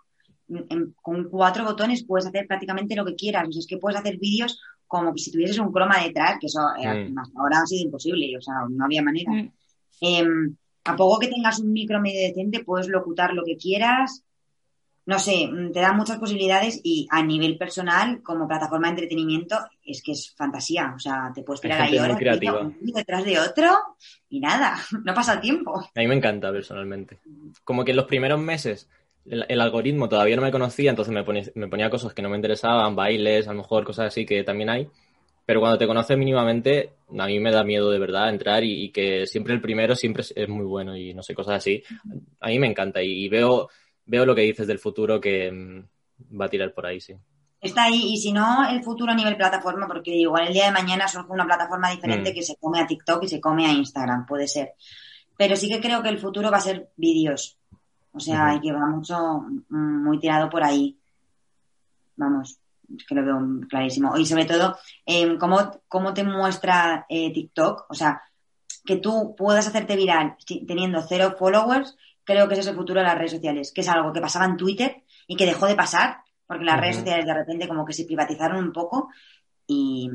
en, con cuatro botones puedes hacer prácticamente lo que quieras. O sea, es que puedes hacer vídeos como que si tuvieses un croma detrás, que eso eh, mm. hasta ahora ha sido imposible, o sea, no había manera. Mm. Eh, a poco que tengas un micro medio decente, puedes locutar lo que quieras. No sé, te da muchas posibilidades y a nivel personal, como plataforma de entretenimiento, es que es fantasía. O sea, te puedes tirar ahí horas un detrás de otro y nada, no pasa el tiempo. A mí me encanta personalmente. Como que en los primeros meses el, el algoritmo todavía no me conocía, entonces me ponía, me ponía, cosas que no me interesaban, bailes, a lo mejor cosas así que también hay. Pero cuando te conoces mínimamente, a mí me da miedo de verdad entrar y, y que siempre el primero siempre es, es, muy bueno y no sé, cosas así. A mí me encanta y, y veo veo lo que dices del futuro que mm, va a tirar por ahí, sí. Está ahí, y si no, el futuro a nivel plataforma, porque igual el día de mañana surge una plataforma diferente mm. que se come a TikTok y se come a Instagram, puede ser. Pero sí que creo que el futuro va a ser vídeos. O sea, uh -huh. que va mucho, mm, muy tirado por ahí. Vamos, es que lo veo clarísimo. Y sobre todo, eh, ¿cómo, ¿cómo te muestra eh, TikTok? O sea, que tú puedas hacerte viral teniendo cero followers, creo que ese es el futuro de las redes sociales, que es algo que pasaba en Twitter y que dejó de pasar, porque las redes sociales de repente como que se privatizaron un poco y,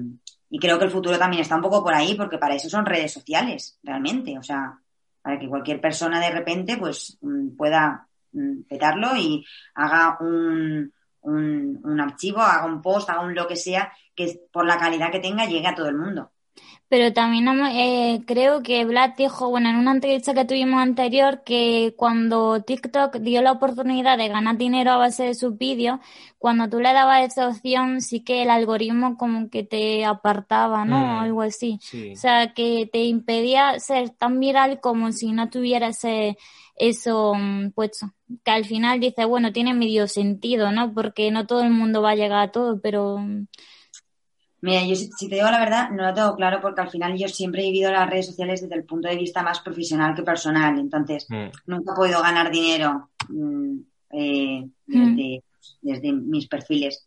y creo que el futuro también está un poco por ahí, porque para eso son redes sociales, realmente, o sea, para que cualquier persona de repente pues mm, pueda mm, petarlo y haga un, un, un archivo, haga un post, haga un lo que sea, que por la calidad que tenga llegue a todo el mundo. Pero también eh, creo que Vlad dijo, bueno, en una entrevista que tuvimos anterior, que cuando TikTok dio la oportunidad de ganar dinero a base de sus vídeos, cuando tú le dabas esa opción, sí que el algoritmo como que te apartaba, ¿no? Mm, Algo así. sí. O sea, que te impedía ser tan viral como si no tuviera ese, eso mm, puesto. Que al final dice, bueno, tiene medio sentido, ¿no? Porque no todo el mundo va a llegar a todo, pero... Mira, yo si, si te digo la verdad, no lo tengo claro porque al final yo siempre he vivido las redes sociales desde el punto de vista más profesional que personal. Entonces, Mm. nunca he podido ganar dinero mm, eh, Mm. desde, desde mis perfiles.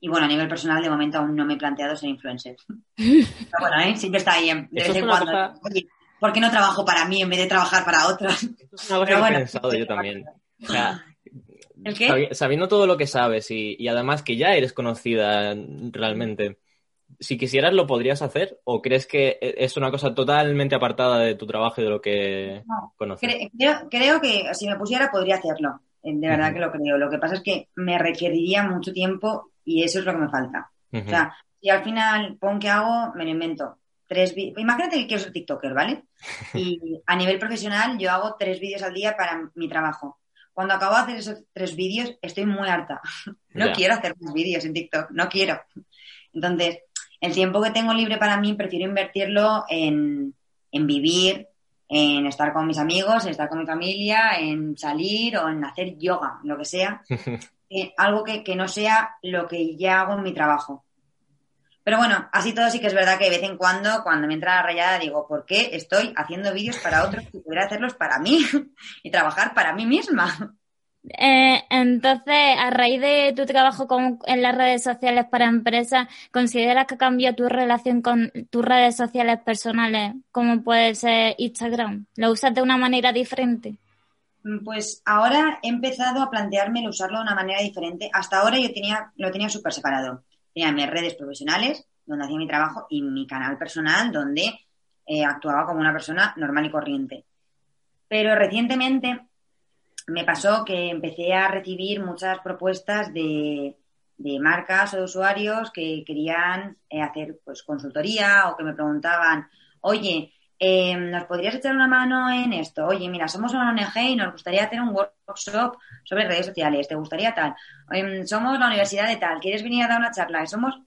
Y bueno, a nivel personal, de momento aún no me he planteado ser influencer. Pero bueno, ¿eh? siempre está ahí en- de Eso vez es en una cuando. cosa- Oye, ¿por qué no trabajo para mí en vez de trabajar para otros? Esto es una cosa Pero que bueno. he pensado yo también. O sea, ¿El qué? sabi- sabiendo todo lo que sabes y, y además que ya eres conocida realmente, si quisieras lo podrías hacer o crees que e- es una cosa totalmente apartada de tu trabajo y de lo que No, conoces? Cre- creo, creo que si me pusiera podría hacerlo. Eh, De verdad que lo creo. Lo que pasa es que me requeriría mucho tiempo y eso es lo que me falta. O sea, si al final pon que hago, me lo invento. Tres Imagínate que quiero ser TikToker, ¿vale? Y a nivel profesional yo hago tres vídeos al día para mi trabajo. Cuando acabo de hacer esos tres vídeos estoy muy harta. No quiero hacer más vídeos en TikTok, no quiero. Entonces, el tiempo que tengo libre para mí prefiero invertirlo en, en vivir, en estar con mis amigos, en estar con mi familia, en salir o en hacer yoga, lo que sea. Eh, algo que, que no sea lo que ya hago en mi trabajo. Pero bueno, así todo sí que es verdad que de vez en cuando, cuando me entra la rayada, digo, ¿por qué estoy haciendo vídeos para otros si pudiera hacerlos para mí y trabajar para mí misma? Eh, entonces, a raíz de tu trabajo en las redes sociales para empresas, ¿consideras que cambió tu relación con tus redes sociales personales, como puede ser Instagram? ¿Lo usas de una manera diferente? Mm, Pues ahora he empezado a plantearme el usarlo de una manera diferente. Hasta ahora yo tenía, lo tenía súper separado. Tenía mis redes profesionales, donde hacía mi trabajo, y mi canal personal, donde eh, actuaba como una persona normal y corriente. Pero recientemente me pasó que empecé a recibir muchas propuestas de, de marcas o de usuarios que querían eh, hacer pues consultoría o que me preguntaban, oye, eh, ¿nos podrías echar una mano en esto? Oye, mira, somos una ONG y nos gustaría hacer un workshop sobre redes sociales, ¿te gustaría tal? Em, somos la universidad de tal, ¿quieres venir a dar una charla? Somos...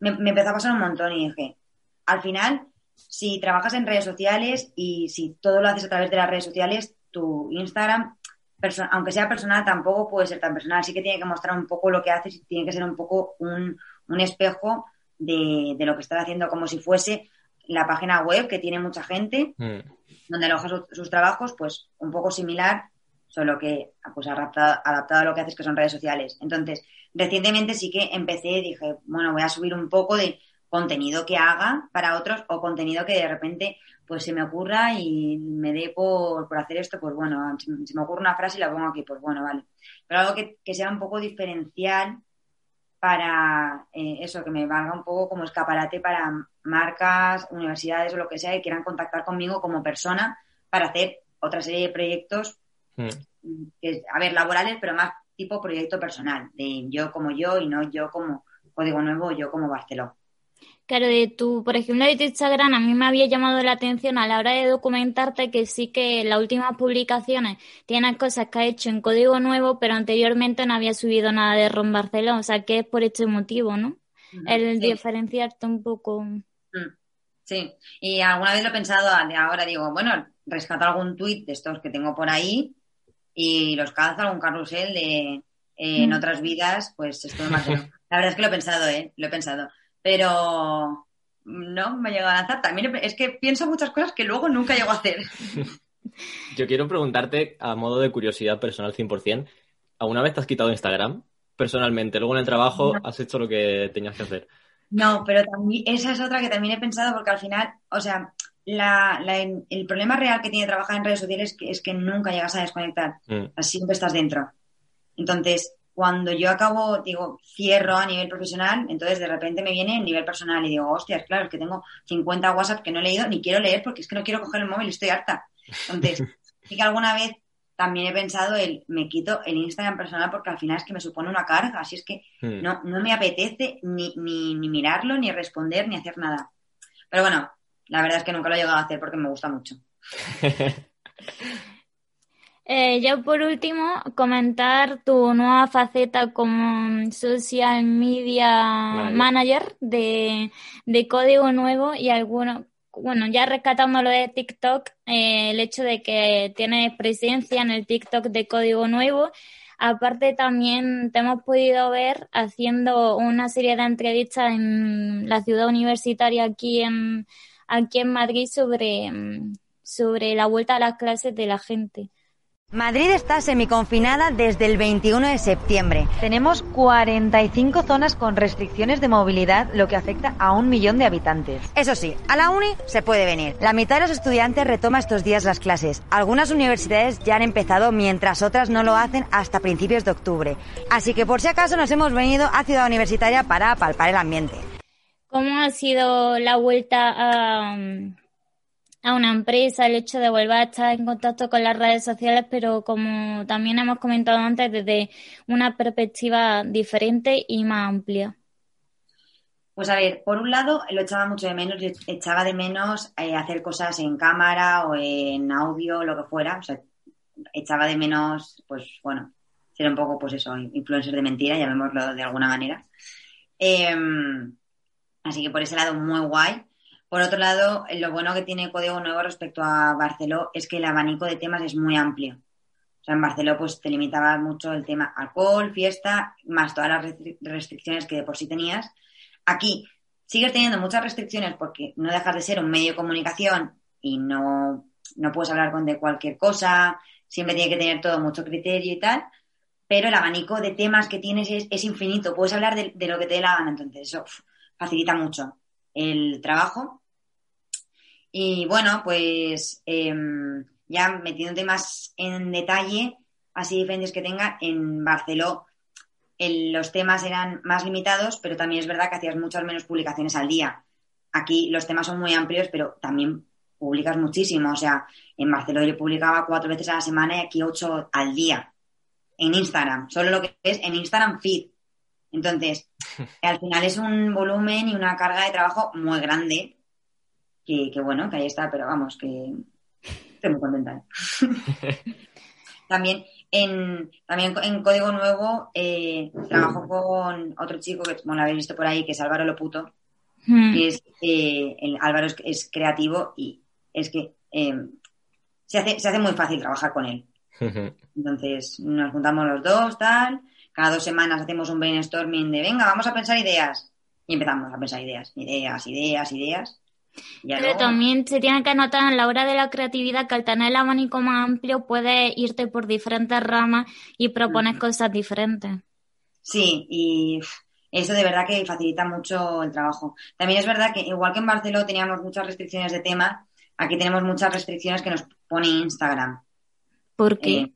Me, empezó a pasar un montón y dije, al final, si trabajas en redes sociales y si todo lo haces a través de las redes sociales, tu Instagram, aunque sea personal, tampoco puede ser tan personal. Sí que tiene que mostrar un poco lo que haces y tiene que ser un poco un, un espejo de, de lo que estás haciendo, como si fuese la página web que tiene mucha gente, Mm. donde aloja su- sus trabajos, pues un poco similar, solo que pues adaptado, adaptado a lo que haces que son redes sociales. Entonces, recientemente sí que empecé, dije, bueno, voy a subir un poco de contenido que haga para otros o contenido que de repente pues se me ocurra y me dé por, por hacer esto, pues bueno, se me- ocurre una frase y la pongo aquí, pues bueno, vale. Pero algo que, que sea un poco diferencial para eh, eso, que me valga un poco como escaparate para marcas, universidades o lo que sea y quieran contactar conmigo como persona para hacer otra serie de proyectos, Mm. que, a ver, laborales, pero más tipo proyecto personal, de yo como yo y no yo como Código Nuevo, yo como Barcelona. Claro, de tu, por ejemplo, de tu Instagram, a mí me había llamado la atención a la hora de documentarte que sí que las últimas publicaciones tienes cosas que has hecho en código nuevo, pero anteriormente no había subido nada de Ron Barcelona, o sea que es por este motivo, ¿no? El Sí. diferenciarte un poco. Mm, Sí, y alguna vez lo he pensado, de ahora digo, bueno, rescato algún tuit de estos que tengo por ahí y los calzo algún carrusel de eh, en Mm. otras vidas, pues esto en Barcelona. La verdad es que lo he pensado, ¿eh? Lo he pensado. Pero no me ha llegado a lanzar. También es que pienso muchas cosas que luego nunca llego a hacer. Yo quiero preguntarte, a modo de curiosidad personal 100%, ¿alguna vez te has quitado Instagram personalmente? Luego en el trabajo No. has hecho lo que tenías que hacer. No, pero también esa es otra que también he pensado porque al final, o sea, la- la- el problema real que tiene trabajar en redes sociales es que, es que nunca llegas a desconectar. Mm. O sea, siempre estás dentro. Entonces, cuando yo acabo, digo, cierro a nivel profesional, entonces de repente me viene el nivel personal y digo, hostias, claro, es que tengo 50 WhatsApp que no he leído ni quiero leer porque es que no quiero coger el móvil y estoy harta. Entonces, sí que alguna vez también he pensado el, me quito el Instagram personal porque al final es que me supone una carga, así es que Mm. no, no me apetece ni, ni, ni mirarlo, ni responder, ni hacer nada. Pero bueno, la verdad es que nunca lo he llegado a hacer porque me gusta mucho. Eh, ya por último, comentar tu nueva faceta como social media Manager. manager de, de código nuevo y alguno, bueno, ya rescatándolo de TikTok, eh, el hecho de que tienes presencia en el TikTok de código nuevo. Aparte también te hemos podido ver haciendo una serie de entrevistas en la ciudad universitaria aquí en, aquí en Madrid sobre, mm, sobre la vuelta a las clases de la gente. Madrid está semiconfinada desde el 21 de septiembre. Tenemos 45 zonas con restricciones de movilidad, lo que afecta a un millón de habitantes. Eso sí, a la uni se puede venir. La mitad de los estudiantes retoma estos días las clases. Algunas universidades ya han empezado, mientras otras no lo hacen hasta principios de octubre. Así que por si acaso nos hemos venido a Ciudad Universitaria para palpar el ambiente. ¿Cómo ha sido la vuelta a, a una empresa, el hecho de volver a estar en contacto con las redes sociales, pero como también hemos comentado antes, desde una perspectiva diferente y más amplia? Pues a ver, por un lado lo echaba mucho de menos, echaba de menos eh, hacer cosas en cámara o en audio, lo que fuera, o sea, echaba de menos, pues bueno, ser un poco, pues eso, influencer de mentira, llamémoslo de alguna manera. Em, así que por ese lado, muy guay. Por otro lado, lo bueno que tiene Código Nuevo respecto a Barceló es que el abanico de temas es muy amplio. O sea, en Barceló pues te limitaba mucho el tema alcohol, fiesta, más todas las restri- restricciones que de por sí tenías. Aquí sigues teniendo muchas restricciones porque no dejas de ser un medio de comunicación y no, no puedes hablar con de cualquier cosa, siempre tiene que tener todo mucho criterio y tal, pero el abanico de temas que tienes es, infinito, puedes hablar de, lo que te dé la gana, entonces eso facilita mucho el trabajo. Y bueno, pues em, ya metiéndote más en detalle, así diferentes que tenga, en Barceló el- los temas eran más limitados, pero también es verdad que hacías muchas menos publicaciones al día. Aquí los temas son muy amplios, pero también publicas muchísimo. O sea, en Barcelona yo publicaba cuatro veces a la semana y aquí ocho al día. En Instagram, solo lo que es en Instagram feed. Entonces, al final es un volumen y una carga de trabajo muy grande. Que, que bueno, que ahí está, pero vamos, que estoy muy contenta. También en, también en Código Nuevo eh, trabajo con otro chico que bueno, lo habéis visto por ahí, que es Álvaro Loputo, Hmm. que es, eh, el Álvaro es, es creativo y es que eh, se, hace, se hace muy fácil trabajar con él. Entonces nos juntamos los dos, tal, cada dos semanas hacemos un brainstorming de venga, vamos a pensar ideas. Y empezamos a pensar ideas, ideas, ideas, ideas. Ya Pero también se tiene que notar a la hora de la creatividad que al tener el abanico más amplio puedes irte por diferentes ramas y proponer cosas diferentes. Sí, y eso de verdad que facilita mucho el trabajo. También es verdad que igual que en Barcelona teníamos muchas restricciones de tema, aquí tenemos muchas restricciones que nos pone Instagram. ¿Por qué? Eh,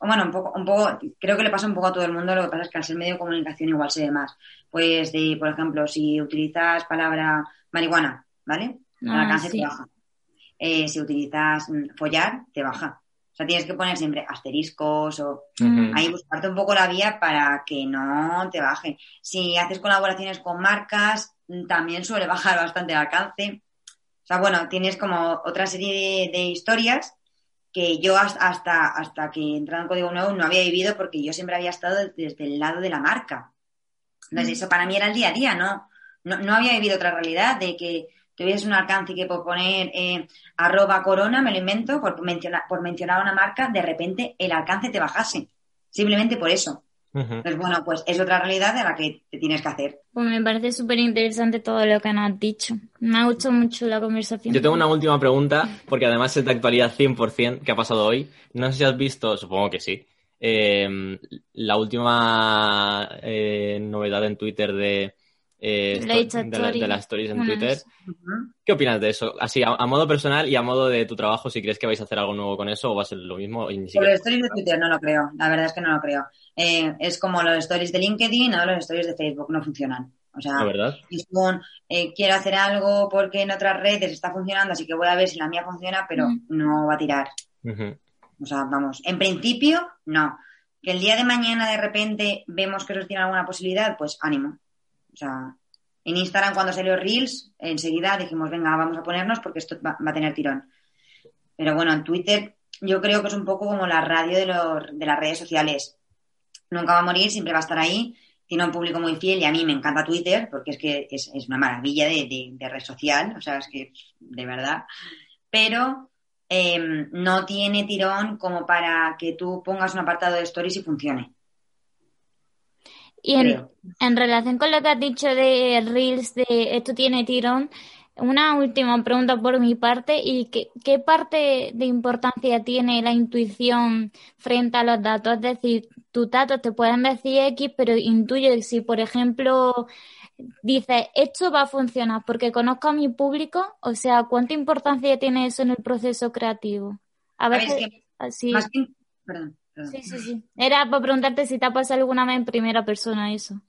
bueno, un poco, un poco, creo que le pasa un poco a todo el mundo, lo que pasa es que al ser medio de comunicación igual se ve más. Pues de, por ejemplo, si utilizas palabra marihuana, ¿vale? El Ah, alcance sí. te baja. Eh, si utilizas mm, follar, te baja. O sea, tienes que poner siempre asteriscos o Mm. ahí buscarte un poco la vía para que no te baje. Si haces colaboraciones con marcas, mm, también suele bajar bastante el alcance. O sea, bueno, tienes como otra serie de, de historias que yo has- hasta, hasta que entré en Código Nuevo no había vivido porque yo siempre había estado desde el lado de la marca. Entonces, eso para mí era el día a día, ¿no? No, no había vivido otra realidad de que tuvieses un alcance y que por poner eh, arroba corona, me lo invento, por mencionar, por mencionar una marca, de repente el alcance te bajase. Simplemente por eso. Entonces, bueno, pues es otra realidad de la que te tienes que hacer. Pues me parece súper interesante todo lo que nos has dicho. Me ha gustado mucho la conversación. Yo tengo una última pregunta, porque además es de actualidad 100% que ha pasado hoy. No sé si has visto, supongo que sí, eh, la última eh, novedad en Twitter de eh, de, la- story. de las stories en Twitter. ¿Qué opinas de eso? Así, a, a modo personal y a modo de tu trabajo, si crees que vais a hacer algo nuevo con eso o va a ser lo mismo y ni Sobre siquiera... los stories de Twitter no lo creo, la verdad es que no lo creo. Eh, es como los stories de LinkedIn o los stories de Facebook, no funcionan. O sea, ¿La verdad? es un, eh, quiero hacer algo porque en otras redes está funcionando, así que voy a ver si la mía funciona, pero Mm. no va a tirar. O sea, vamos, en principio, no. Que el día de mañana de repente vemos que eso tiene alguna posibilidad, pues ánimo. Sea, en Instagram cuando salió Reels, enseguida dijimos, venga, vamos a ponernos porque esto va, va a tener tirón. Pero bueno, en Twitter yo creo que es un poco como la radio de, de las redes sociales. Nunca va a morir, siempre va a estar ahí. Tiene un público muy fiel y a mí me encanta Twitter porque es que es, una maravilla de, red social, o sea, es que de verdad. Pero eh, no tiene tirón como para que tú pongas un apartado de stories y funcione. Y en, relación con lo que has dicho de Reels, de esto tiene tirón, una última pregunta por mi parte, ¿y qué, qué parte de importancia tiene la intuición frente a los datos? Es decir, tus datos te pueden decir X, pero intuyo que si, por ejemplo, dices, esto va a funcionar porque conozco a mi público, o sea, ¿cuánta importancia tiene eso en el proceso creativo? A A ver, es que así, más que... Perdón, perdón. Sí, sí, sí. Era para preguntarte si te ha pasado alguna vez en primera persona eso.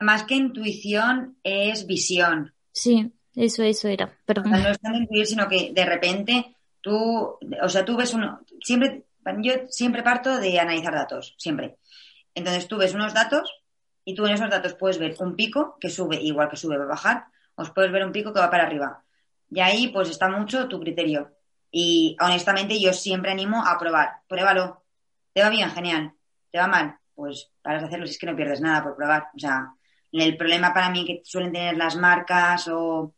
Más que intuición es visión. Sí, eso, eso era, O perdón. sea, no es tanto intuir, sino que de repente tú, o sea, tú ves uno, siempre, yo siempre parto de analizar datos, siempre. Entonces tú ves unos datos y tú en esos datos puedes ver un pico que sube, igual que sube va a bajar, o puedes ver un pico que va para arriba. Y ahí pues está mucho tu criterio. Y honestamente yo siempre animo a probar, pruébalo. ¿Te va bien? Genial. ¿Te va mal? Pues paras de hacerlo si es que no pierdes nada por probar. O sea, el problema para mí que suelen tener las marcas o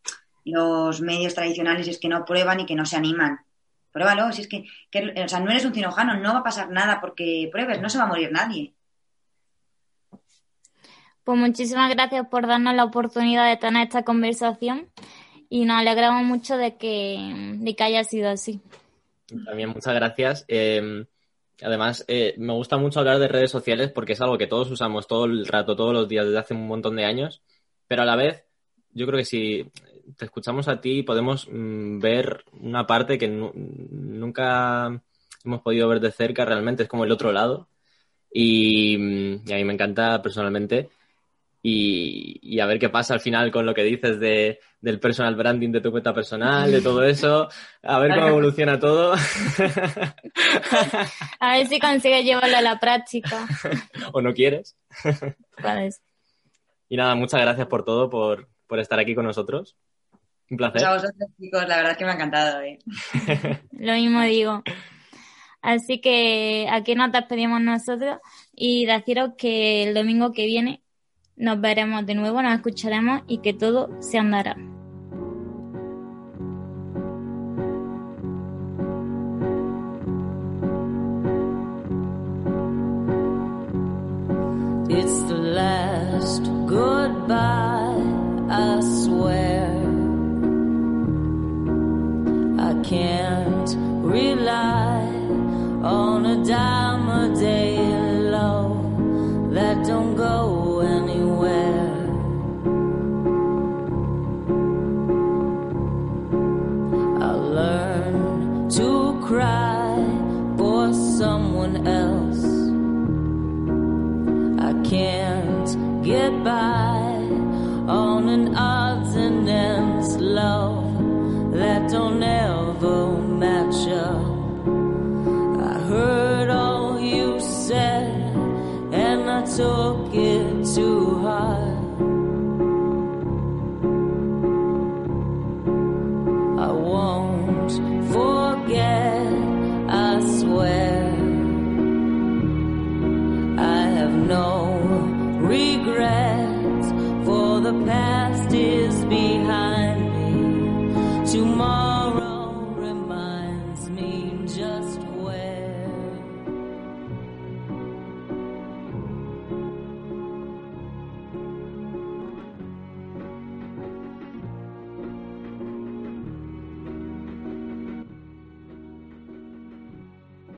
los medios tradicionales es que no prueban y que no se animan. Pruébalo, si es que, que- o sea, no eres un cirujano, no va a pasar nada porque pruebes, no se va a morir nadie. Pues muchísimas gracias por darnos la oportunidad de tener esta conversación y nos alegramos mucho de que, de que haya sido así. También muchas gracias. Eh, además, eh, me gusta mucho hablar de redes sociales porque es algo que todos usamos todo el rato, todos los días, desde hace un montón de años, pero a la vez, yo creo que si te escuchamos a ti podemos mm, ver una parte que nu- nunca hemos podido ver de cerca realmente, es como el otro lado. Y, mm, y a mí me encanta personalmente. Y, y a ver qué pasa al final con lo que dices de, del personal branding de tu cuenta personal, de todo eso. A ver cómo evoluciona todo. A ver si consigues llevarlo a la práctica. o no quieres. Pues, Y nada, muchas gracias por todo, por, por estar aquí con nosotros. Un placer. Pues a vosotros, chicos, la verdad es que me ha encantado. ¿eh? lo mismo digo. Así que aquí nos despedimos nosotros y deciros que el domingo que viene nos veremos de nuevo, nos escucharemos y que todo se andará. It's the last goodbye, I swear. I can't rely on a dime the past is behind